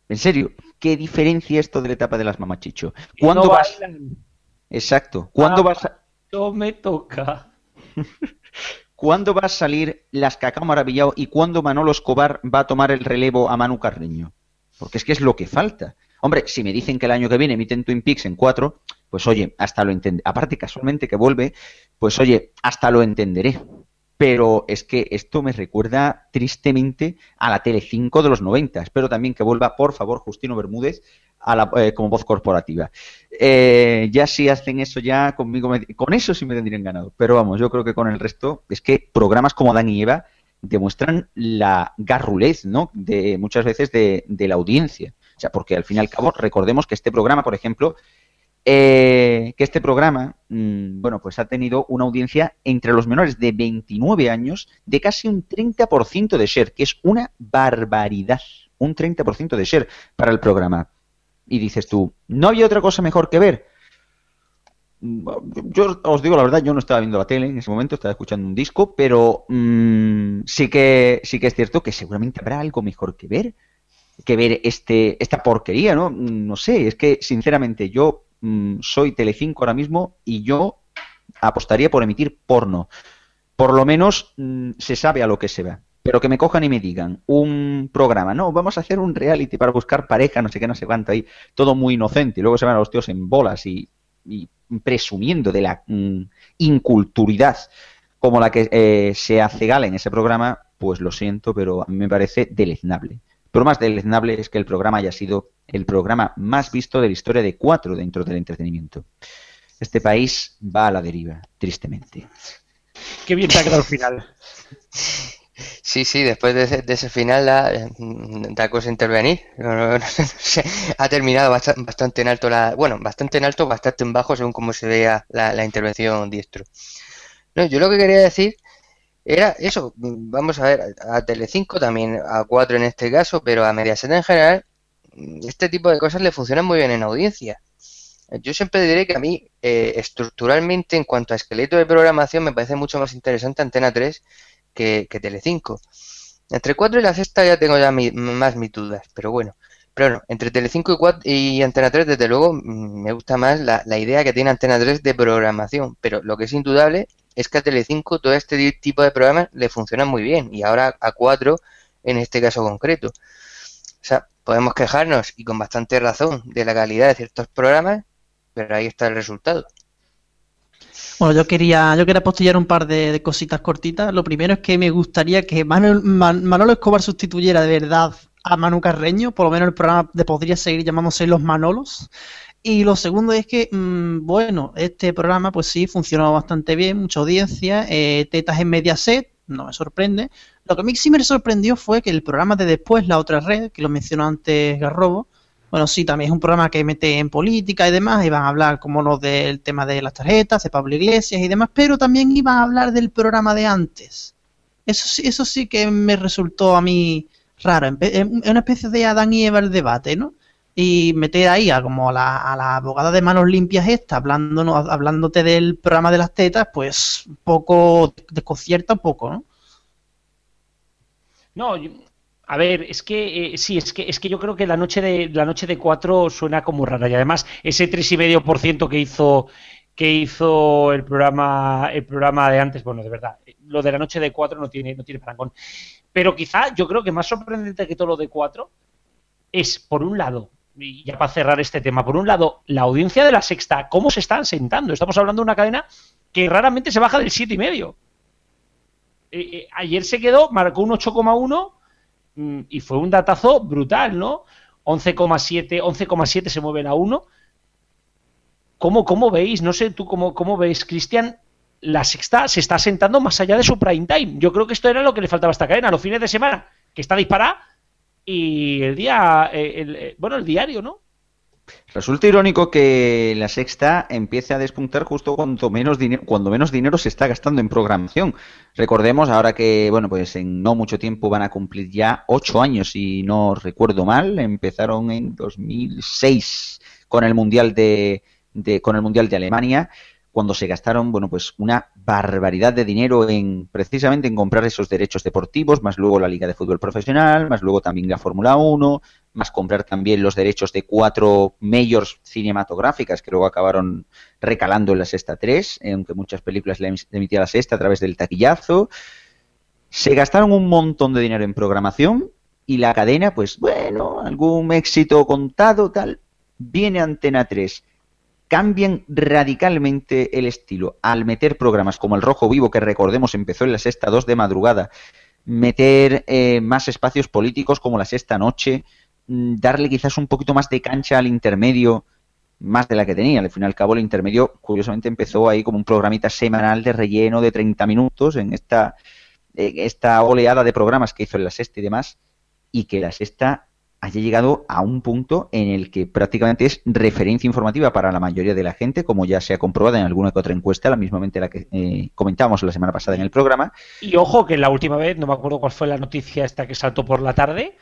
En serio, ¿qué diferencia esto de la etapa de las mamachicho? ¿Cuándo no vas? bailan. Exacto. ¿Cuándo Ah, vas? A... Yo me toca. (laughs) ¿Cuándo va a salir Las Cacao Maravillado y cuándo Manolo Escobar va a tomar el relevo a Manu Carreño? Porque es que es lo que falta. Hombre, si me dicen que el año que viene emiten Twin Peaks en cuatro, pues oye, hasta lo entenderé. Aparte, casualmente que vuelve, pues oye, hasta lo entenderé. Pero es que esto me recuerda tristemente a la Tele5 de los 90. Espero también que vuelva, por favor, Justino Bermúdez a la, eh, como voz corporativa. Eh, ya si hacen eso ya conmigo, me- con eso sí me tendrían ganado. Pero vamos, yo creo que con el resto es que programas como Dan y Eva demuestran la garrulez, ¿no? De muchas veces de, de la audiencia. O sea, porque al fin y al cabo, recordemos que este programa, por ejemplo, eh, que este programa, mm, bueno, pues ha tenido una audiencia entre los menores de 29 años de casi un 30% de share, que es una barbaridad. Un 30% de share para el programa. Y dices tú, ¿no había otra cosa mejor que ver? Yo os digo la verdad, yo no estaba viendo la tele en ese momento, estaba escuchando un disco, pero mm, sí que sí que es cierto que seguramente habrá algo mejor que ver que ver este esta porquería, ¿no? No sé, es que sinceramente yo mm, soy Telecinco ahora mismo y yo apostaría por emitir porno. Por lo menos mm, se sabe a lo que se va. Pero que me cojan y me digan un programa, no, vamos a hacer un reality para buscar pareja, no sé qué, no sé cuánto ahí, todo muy inocente, y luego se van a los tíos en bolas y, presumiendo de la mm, inculturidad como la que eh, se hace gala en ese programa, pues lo siento, pero a mí me parece deleznable. Pero más deleznable es que el programa haya sido el programa más visto de la historia de cuatro dentro del entretenimiento. Este país va a la deriva, tristemente. Qué bien te ha quedado el final. (laughs) Sí, sí, después de ese, de ese final da, da cosa intervenir. No, no, no, no sé. Ha terminado basta- bastante en alto la, bueno, bastante en alto, bastante en bajo según cómo se vea la, la intervención diestro. No, yo lo que quería decir era eso, vamos a ver, a Telecinco también, a 4 en este caso, pero a Mediaset en general, este tipo de cosas le funcionan muy bien en audiencia. Yo siempre diré que a mí, eh, estructuralmente, en cuanto a esqueleto de programación, me parece mucho más interesante Antena 3 que, que Telecinco. Entre 4 y la sexta ya tengo ya mi- más mis dudas, pero bueno. Pero entre Telecinco y, 4 y Antena 3, desde luego, mm, me gusta más la, la idea que tiene Antena 3 de programación. Pero lo que es indudable es que a Telecinco todo este tipo de programas le funcionan muy bien. Y ahora a 4 en este caso concreto. O sea, podemos quejarnos, y con bastante razón, de la calidad de ciertos programas, pero ahí está el resultado. Bueno, yo quería, yo quería postillar un par de, cositas cortitas. Lo primero es que me gustaría que Manuel- Man- Manolo Escobar sustituyera de verdad a Manu Carreño, por lo menos el programa de podría seguir llamándose Los Manolos. Y lo segundo es que, mm, bueno, este programa pues sí funcionó bastante bien, mucha audiencia, eh, tetas en Mediaset, no me sorprende. Lo que a mí sí me sorprendió fue que el programa de después, La Otra Red, que lo mencionó antes Garrobo, bueno, sí, también es un programa que mete en política y demás, y van a hablar, como no, del tema de las tarjetas, de Pablo Iglesias y demás, pero también iban a hablar del programa de antes. Eso sí, eso sí que me resultó a mí raro, es una especie de Adán y Eva el debate, ¿no? Y meter ahí a como la, a la abogada de manos limpias esta, hablándonos, hablándote del programa de las tetas, pues un poco desconcierta un poco, ¿no? No, a ver, es que eh, sí, es que es que yo creo que la noche de la noche de 4 suena como rara y además ese tres y medio por ciento que hizo que hizo el programa el programa de antes, bueno, de verdad, lo de la noche de 4 no tiene no tiene parangón. Pero quizá yo creo que más sorprendente que todo lo de 4 es por un lado y ya para cerrar este tema, por un lado, la audiencia de la sexta, cómo se están sentando. Estamos hablando de una cadena que raramente se baja del siete y medio. Eh, eh, ayer se quedó, marcó un 8,1 mm, y fue un datazo brutal, ¿no? 11,7 11,7 se mueven a 1. ¿Cómo, ¿Cómo veis? No sé tú cómo, cómo ves, Cristian. La sexta se está sentando más allá de su prime time. Yo creo que esto era lo que le faltaba a esta cadena. Los fines de semana, que está disparada, y el día, eh, eh, bueno, el diario, ¿no? Resulta irónico que la sexta empiece a despuntar justo cuando menos dinero, cuando menos dinero se está gastando en programación. Recordemos ahora que, bueno, pues en no mucho tiempo van a cumplir ya ocho años, si no recuerdo mal. Empezaron en 2006 con el mundial de- con el mundial de Alemania, cuando se gastaron, bueno, pues una barbaridad de dinero en precisamente en comprar esos derechos deportivos, más luego la Liga de Fútbol Profesional, más luego también la Fórmula 1, más comprar también los derechos de cuatro mayors cinematográficas que luego acabaron recalando en la sexta 3, aunque muchas películas le emitían la sexta a través del taquillazo. Se gastaron un montón de dinero en programación y la cadena, pues bueno, algún éxito contado, tal. Viene Antena 3 cambian radicalmente el estilo al meter programas como el Rojo Vivo, que recordemos empezó en la sexta 2 de madrugada, meter eh, más espacios políticos como la sexta noche, mm, darle quizás un poquito más de cancha al intermedio, más de la que tenía. Al fin y al cabo, el intermedio, curiosamente, empezó ahí como un programita semanal de relleno de 30 minutos en esta, en esta oleada de programas que hizo en la sexta y demás, y que la sexta haya llegado a un punto en el que prácticamente es referencia informativa para la mayoría de la gente, como ya se ha comprobado en alguna que otra encuesta, la mismamente la que eh, comentamos la semana pasada en el programa. Y ojo que la última vez, no me acuerdo cuál fue la noticia esta que saltó por la tarde,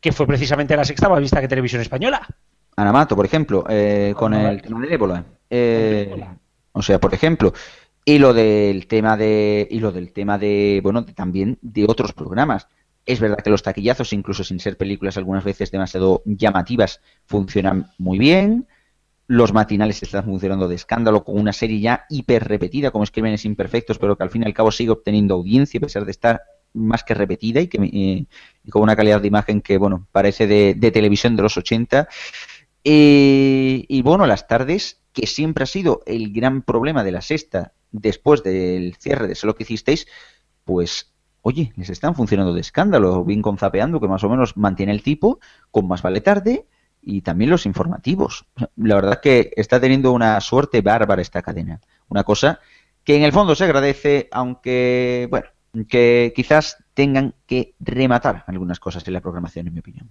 que fue precisamente la sexta más vista que Televisión Española. Anamato, por ejemplo, eh, con el tema del ébola. Eh, o sea, por ejemplo, y lo del tema de y lo del tema de bueno también de otros programas es verdad que los taquillazos, incluso sin ser películas algunas veces demasiado llamativas, funcionan muy bien. Los matinales están funcionando de escándalo con una serie ya hiper repetida, como Crímenes Imperfectos, pero que al fin y al cabo sigue obteniendo audiencia a pesar de estar más que repetida y, que, eh, con una calidad de imagen que, bueno, parece de, televisión de los 80. Eh, y bueno, las tardes, que siempre ha sido el gran problema de la sexta después del cierre de Solo que hicisteis, pues oye, les están funcionando de escándalo, bien con Zapeando, que más o menos mantiene el tipo, con Más Vale Tarde, y también los informativos. La verdad que está teniendo una suerte bárbara esta cadena. Una cosa que en el fondo se agradece, aunque, bueno, que quizás tengan que rematar algunas cosas en la programación, en mi opinión.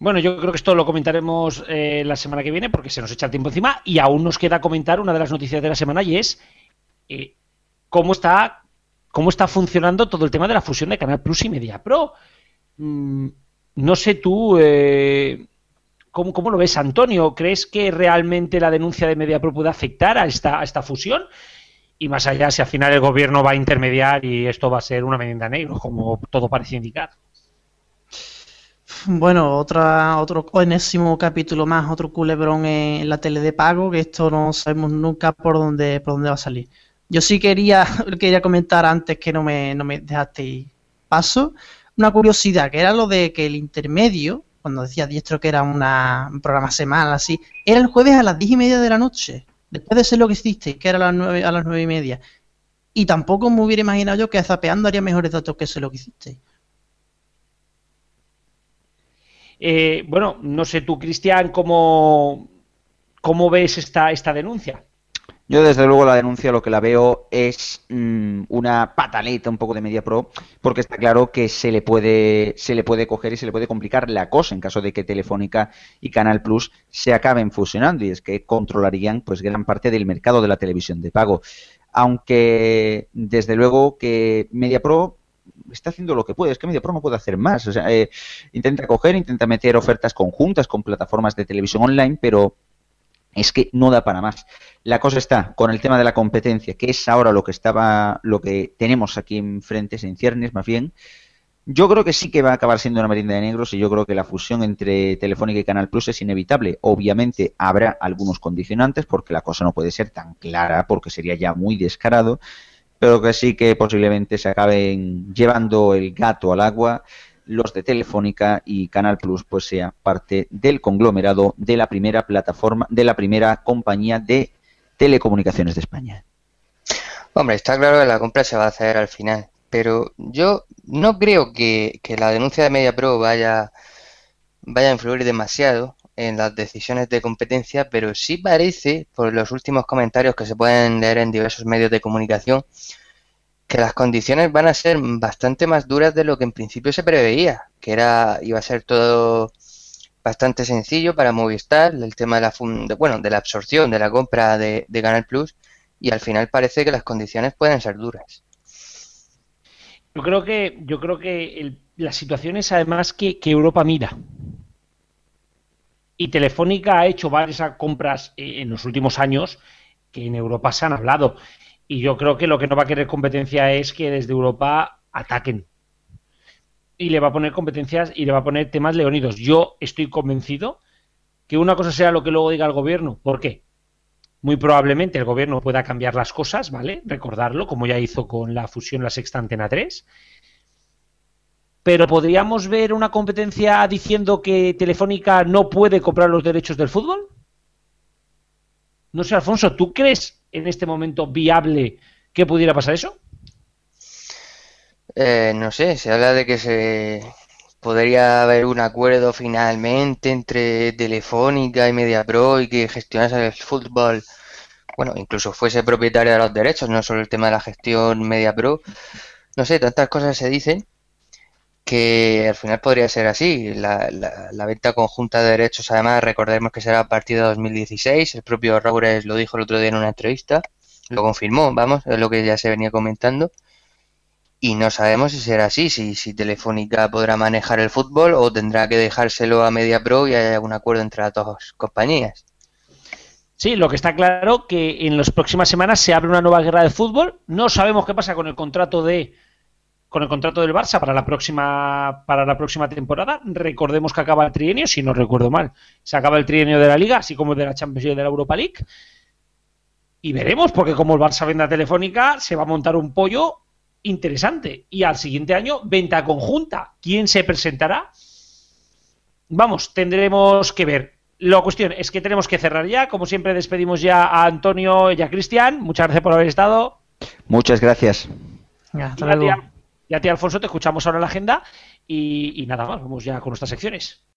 Bueno, yo creo que esto lo comentaremos eh, la semana que viene porque se nos echa el tiempo encima y aún nos queda comentar una de las noticias de la semana y es eh, cómo está cómo está funcionando todo el tema de la fusión de Canal Plus y Media Pro. Mm, no sé tú, eh, ¿cómo, lo ves, Antonio? ¿Crees que realmente la denuncia de Media Pro puede afectar a esta, a esta fusión? Y más allá, si al final el gobierno va a intermediar y esto va a ser una medida negro, como todo parece indicar. Bueno, otra, otro enésimo capítulo más, otro culebrón en la tele de pago, que esto no sabemos nunca por dónde, por dónde va a salir. Yo sí quería, (laughs) quería comentar antes que no me, no me dejaste paso, una curiosidad, que era lo de que el intermedio, cuando decía Diestro que era una, un programa semanal así, era el jueves a las diez y media de la noche, después de ser lo que hiciste, que era a las nueve, a las nueve y media. Y tampoco me hubiera imaginado yo que zapeando haría mejores datos que eso lo que hiciste. Eh, bueno, no sé tú, Cristian, ¿cómo, cómo ves esta, esta denuncia? Yo desde luego la denuncia lo que la veo es mm, una pataleta un poco de Media Pro, porque está claro que se le puede se le puede coger y se le puede complicar la cosa en caso de que Telefónica y Canal Plus se acaben fusionando y es que controlarían pues gran parte del mercado de la televisión de pago. Aunque desde luego que Media Pro está haciendo lo que puede, es que Media Pro no puede hacer más, o sea, eh, intenta coger, intenta meter ofertas conjuntas con plataformas de televisión online, pero es que no da para más. La cosa está con el tema de la competencia, que es ahora lo que estaba, lo que tenemos aquí enfrente, en ciernes más bien. Yo creo que sí que va a acabar siendo una merienda de negros y yo creo que la fusión entre Telefónica y Canal Plus es inevitable. Obviamente habrá algunos condicionantes porque la cosa no puede ser tan clara porque sería ya muy descarado, pero que sí que posiblemente se acaben llevando el gato al agua los de Telefónica y Canal Plus pues sea parte del conglomerado de la primera plataforma, de la primera compañía de telecomunicaciones de España. Hombre, está claro que la compra se va a hacer al final, pero yo no creo que, la denuncia de MediaPro vaya, vaya a influir demasiado en las decisiones de competencia, pero sí parece, por los últimos comentarios que se pueden leer en diversos medios de comunicación, que las condiciones van a ser bastante más duras de lo que en principio se preveía, que era iba a ser todo bastante sencillo para Movistar, el tema de la bueno, de la absorción de la compra de, Canal Plus y al final parece que las condiciones pueden ser duras. Yo creo que yo creo que la situación es además que, que Europa mira. Y Telefónica ha hecho varias compras eh, en los últimos años que en Europa se han hablado. Y yo creo que lo que no va a querer competencia es que desde Europa ataquen. y le va a poner competencias y le va a poner temas leonidos. Yo estoy convencido que una cosa sea lo que luego diga el gobierno. ¿Por qué? Muy probablemente el gobierno pueda cambiar las cosas, ¿vale? Recordarlo, como ya hizo con la fusión La Sexta Antena 3. Pero podríamos ver una competencia diciendo que Telefónica no puede comprar los derechos del fútbol. No sé, Alfonso, ¿tú crees en este momento viable que pudiera pasar eso? Eh, no sé, se habla de que se podría haber un acuerdo finalmente entre Telefónica y MediaPro y que gestionase el fútbol, bueno, incluso fuese propietaria de los derechos, no solo el tema de la gestión MediaPro. No sé, tantas cosas se dicen que al final podría ser así. La, la, venta conjunta de derechos, además, recordemos que será a partir de 2016. El propio Raúl lo dijo el otro día en una entrevista, lo confirmó, vamos, es lo que ya se venía comentando y no sabemos si será así, si, si Telefónica podrá manejar el fútbol o tendrá que dejárselo a MediaPro y haya un acuerdo entre las dos compañías. Sí, lo que está claro que en las próximas semanas se abre una nueva guerra de fútbol. No sabemos qué pasa con el contrato de con el contrato del Barça para la próxima para la próxima temporada. Recordemos que acaba el trienio, si no recuerdo mal. Se acaba el trienio de la Liga, así como de la Champions y de la Europa League. Y veremos, porque como el Barça venda Telefónica, se va a montar un pollo interesante. Y al siguiente año, venta conjunta. ¿Quién se presentará? Vamos, tendremos que ver. La cuestión es que tenemos que cerrar ya. Como siempre, despedimos ya a Antonio y a Cristian. Muchas gracias por haber estado. Muchas gracias. Y, a ti, Alfonso, te escuchamos ahora la agenda. Y, y nada más, vamos ya con nuestras secciones.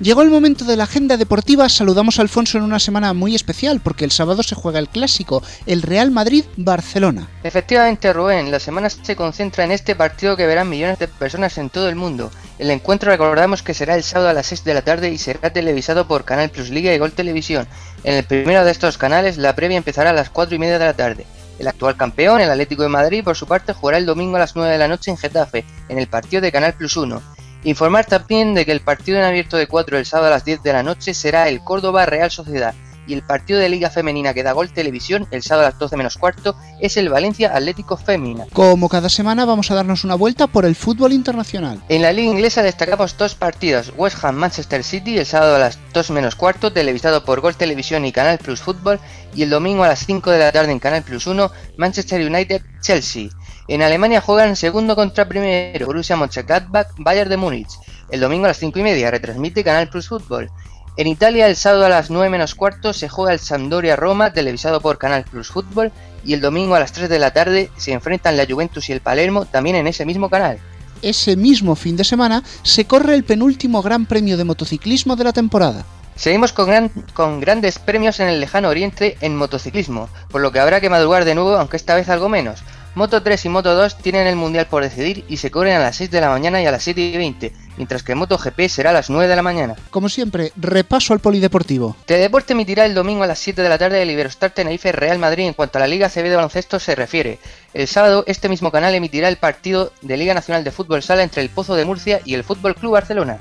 Llegó el momento de la agenda deportiva, saludamos a Alfonso en una semana muy especial porque el sábado se juega el clásico, el Real Madrid-Barcelona. Efectivamente Rubén, la semana se concentra en este partido que verán millones de personas en todo el mundo. El encuentro recordamos que será el sábado a las 6 de la tarde y será televisado por Canal Plus Liga y Gol Televisión. En el primero de estos canales la previa empezará a las 4 y media de la tarde. El actual campeón, el Atlético de Madrid, por su parte jugará el domingo a las 9 de la noche en Getafe, en el partido de Canal Plus 1. Informar también de que el partido en abierto de 4 el sábado a las 10 de la noche será el Córdoba Real Sociedad y el partido de Liga Femenina que da Gol Televisión el sábado a las 12 menos cuarto es el Valencia Atlético Fémina. Como cada semana vamos a darnos una vuelta por el fútbol internacional. En la Liga Inglesa destacamos dos partidos, West Ham Manchester City el sábado a las 2 menos cuarto televisado por Gol Televisión y Canal Plus Fútbol y el domingo a las 5 de la tarde en Canal Plus 1 Manchester United Chelsea. En Alemania juegan segundo contra primero Borussia Mönchengladbach, Bayern de Múnich. El domingo a las 5 y media retransmite Canal Plus Fútbol. En Italia el sábado a las 9 menos cuarto se juega el Sampdoria Roma televisado por Canal Plus Fútbol y el domingo a las 3 de la tarde se enfrentan la Juventus y el Palermo también en ese mismo canal. Ese mismo fin de semana se corre el penúltimo Gran Premio de motociclismo de la temporada. Seguimos con, con, grandes premios en el lejano oriente en motociclismo, por lo que habrá que madrugar de nuevo, aunque esta vez algo menos. Moto 3 y Moto 2 tienen el mundial por decidir y se corren a las 6 de la mañana y a las 7 y 20, mientras que Moto GP será a las 9 de la mañana. Como siempre, repaso al polideportivo. Teledeporte emitirá el domingo a las 7 de la tarde el Iberostar Tenerife Real Madrid en cuanto a la Liga CB de baloncesto se refiere. El sábado este mismo canal emitirá el partido de Liga Nacional de Fútbol Sala entre el Pozo de Murcia y el Fútbol Club Barcelona.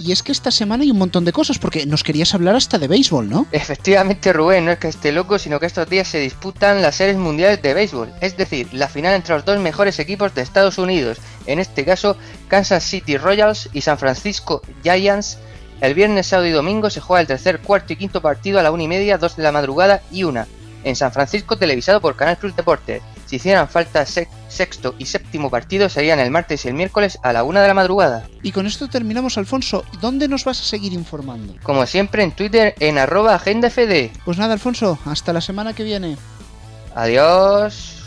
Y es que esta semana hay un montón de cosas, porque nos querías hablar hasta de béisbol, ¿no? Efectivamente, Rubén, no es que esté loco, sino que estos días se disputan las series mundiales de béisbol, es decir, la final entre los dos mejores equipos de Estados Unidos, en este caso Kansas City Royals y San Francisco Giants. El viernes, sábado y domingo se juega el tercer, cuarto y quinto partido a la una y media, dos de la madrugada y una, en San Francisco televisado por Canal Plus Deportes. Si hicieran falta sexto y séptimo partido serían el martes y el miércoles a la una de la madrugada. Y con esto terminamos, Alfonso. ¿Dónde nos vas a seguir informando? Como siempre en Twitter en arroba agendafd. Pues nada, Alfonso, hasta la semana que viene. Adiós.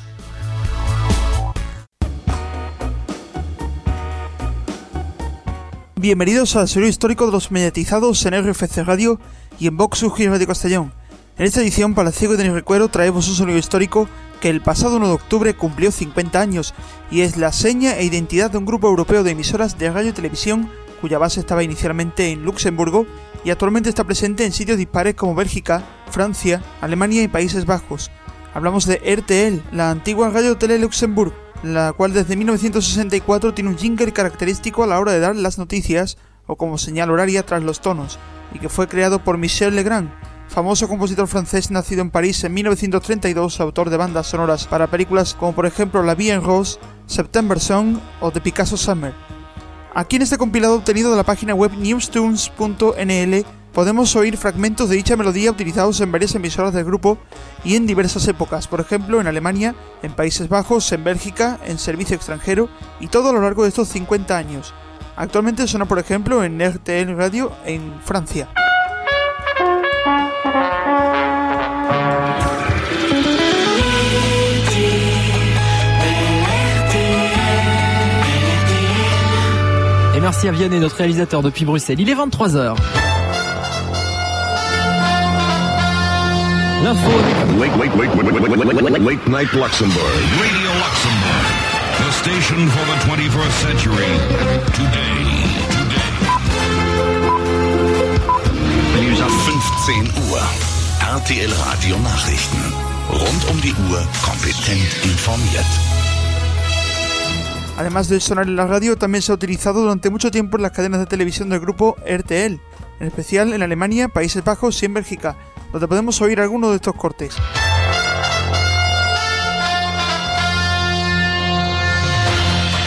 Bienvenidos al serio histórico de los mediatizados en RFC Radio y en Vox UG de Castellón. En esta edición, para el ciego de recuerdo, traemos un sonido histórico que el pasado 1 de octubre cumplió 50 años y es la seña e identidad de un grupo europeo de emisoras de radio y televisión cuya base estaba inicialmente en Luxemburgo y actualmente está presente en sitios dispares como Bélgica, Francia, Alemania y Países Bajos. Hablamos de RTL, la antigua Radio Tele Luxemburgo. la cual desde 1964 tiene un jingle característico a la hora de dar las noticias o como señal horaria tras los tonos, y que fue creado por Michel Legrand, famoso compositor francés nacido en París en 1932, autor de bandas sonoras para películas como por ejemplo La Vie en Rose, September Song o The Picasso Summer. Aquí en este compilado obtenido de la página web newstunes.nl podemos oír fragmentos de dicha melodía utilizados en varias emisoras del grupo y en diversas épocas, por ejemplo en Alemania, en Países Bajos, en Bélgica, en servicio extranjero y todo a lo largo de estos 50 años. Actualmente suena por ejemplo en RTL Radio en Francia. À Vianney, notre réalisateur depuis Bruxelles. Il est 23h. L'info. Wait, Late Night Luxembourg. Radio Luxembourg. The station for the 21st century. Today. Today. News ab 15 Uhr. RTL Radio Nachrichten. Rund um die Uhr kompetent informiert. Además de sonar en la radio, también se ha utilizado durante mucho tiempo en las cadenas de televisión del grupo RTL, en especial en Alemania, Países Bajos y en Bélgica, donde podemos oír algunos de estos cortes.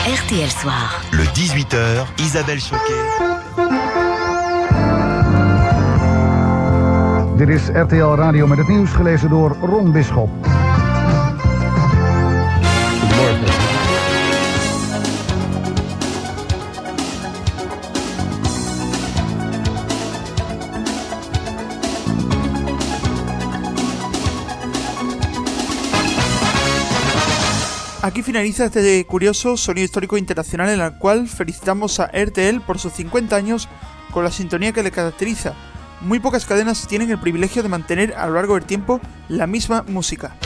RTL Soir. Le 18h, Isabelle Choquet. Dit is RTL Radio met het nieuws gelezen door Ron Bisschop. Goedemorgen. Aquí finaliza este curioso sonido histórico internacional en el cual felicitamos a RTL por sus 50 años con la sintonía que le caracteriza. Muy pocas cadenas tienen el privilegio de mantener a lo largo del tiempo la misma música.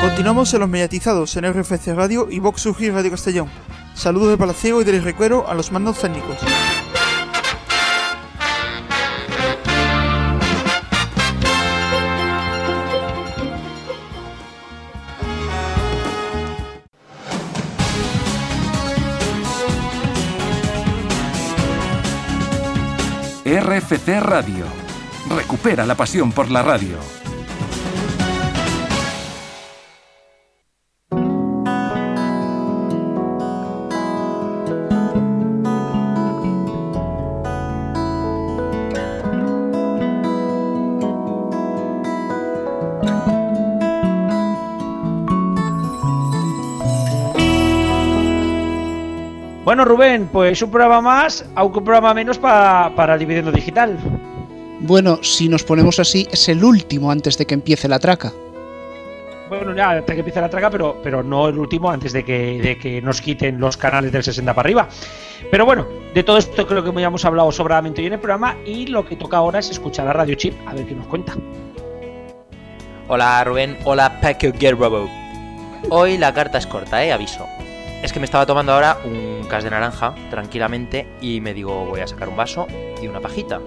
Continuamos en los mediatizados en RFC Radio y Vox UG Radio Castellón. Saludos de Palacio y del Recuero a los mandos técnicos. RFC Radio. Recupera la pasión por la radio. Bueno, Rubén, pues un programa más, aunque un programa menos pa- para el dividendo digital. Bueno, si nos ponemos así, es el último antes de que empiece la traca. Bueno, ya hasta que empiece la traca, pero, pero no el último antes de que, de que nos quiten los canales del 60 para arriba. Pero bueno, de todo esto creo que ya hemos hablado sobradamente hoy en el programa y lo que toca ahora es escuchar a Radio Chip a ver qué nos cuenta. Hola Rubén, hola Paco Guerrero. Hoy la carta es corta, eh, aviso. Es que me estaba tomando ahora un de naranja tranquilamente y me digo voy a sacar un vaso y una pajita.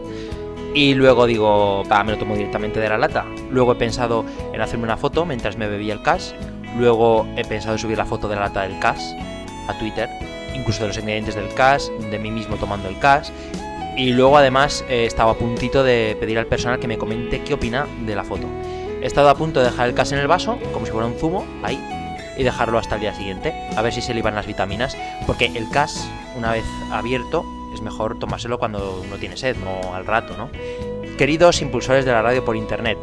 Y luego digo, me lo tomo directamente de la lata. Luego he pensado en hacerme una foto mientras me bebía el cas. Luego he pensado en subir la foto de la lata del cas a Twitter, incluso de los ingredientes del cas, de mí mismo tomando el cas. Y luego además he estado a puntito de pedir al personal que me comente qué opina de la foto. He estado a punto de dejar el cas en el vaso, como si fuera un zumo, ahí, y dejarlo hasta el día siguiente, a ver si se le iban las vitaminas, porque el cas, una vez abierto, es mejor tomárselo cuando uno tiene sed, no al rato, ¿no? Queridos impulsores de la radio por internet,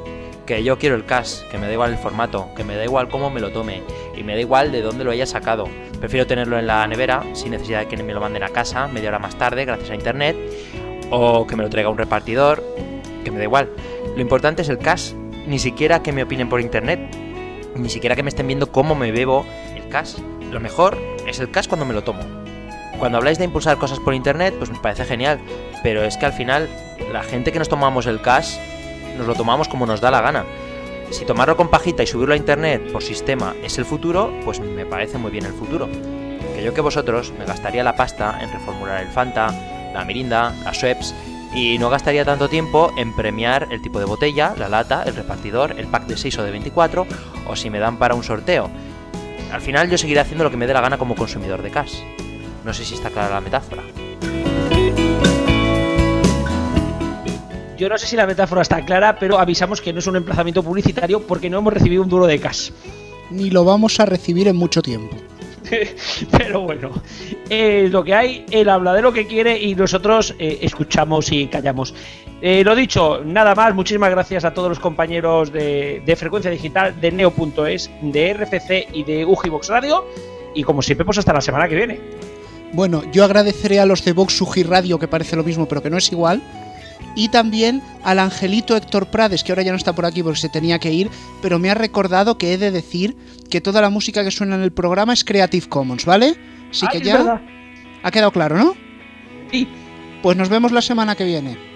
que yo quiero el cas, que me da igual el formato, que me da igual cómo me lo tome, y me da igual de dónde lo haya sacado. Prefiero tenerlo en la nevera, sin necesidad de que me lo manden a casa media hora más tarde, gracias a internet, o que me lo traiga un repartidor, que me da igual. Lo importante es el cas, ni siquiera que me opinen por internet, ni siquiera que me estén viendo cómo me bebo el cas. Lo mejor es el cas cuando me lo tomo. Cuando habláis de impulsar cosas por internet, pues me parece genial, pero es que al final la gente que nos tomamos el cas nos lo tomamos como nos da la gana. Si tomarlo con pajita y subirlo a internet por sistema es el futuro, pues me parece muy bien el futuro. Que yo que vosotros me gastaría la pasta en reformular el Fanta, la Mirinda, las Schweppes Y no gastaría tanto tiempo en premiar el tipo de botella, la lata, el repartidor, el pack de 6 o de 24, o si me dan para un sorteo. Al final yo seguiré haciendo lo que me dé la gana como consumidor de cash. No sé si está clara la metáfora. Yo no sé si la metáfora está clara, pero avisamos que no es un emplazamiento publicitario porque no hemos recibido un duro de cash. Ni lo vamos a recibir en mucho tiempo. (laughs) Pero bueno, es lo que hay, él habla de lo que quiere y nosotros eh, escuchamos y callamos. Eh, lo dicho, nada más, muchísimas gracias a todos los compañeros de, de Frecuencia Digital, de Neo.es, de RFC y de Ugibox Radio. Y como siempre, pues hasta la semana que viene. Bueno, yo agradeceré a los de Vox Uji Radio, que parece lo mismo, pero que no es igual. Y también al angelito Héctor Prades, que ahora ya no está por aquí porque se tenía que ir, pero me ha recordado que he de decir que toda la música que suena en el programa es Creative Commons, ¿vale? Así Ay, que ya ha quedado claro, ¿no? Sí. Pues nos vemos la semana que viene.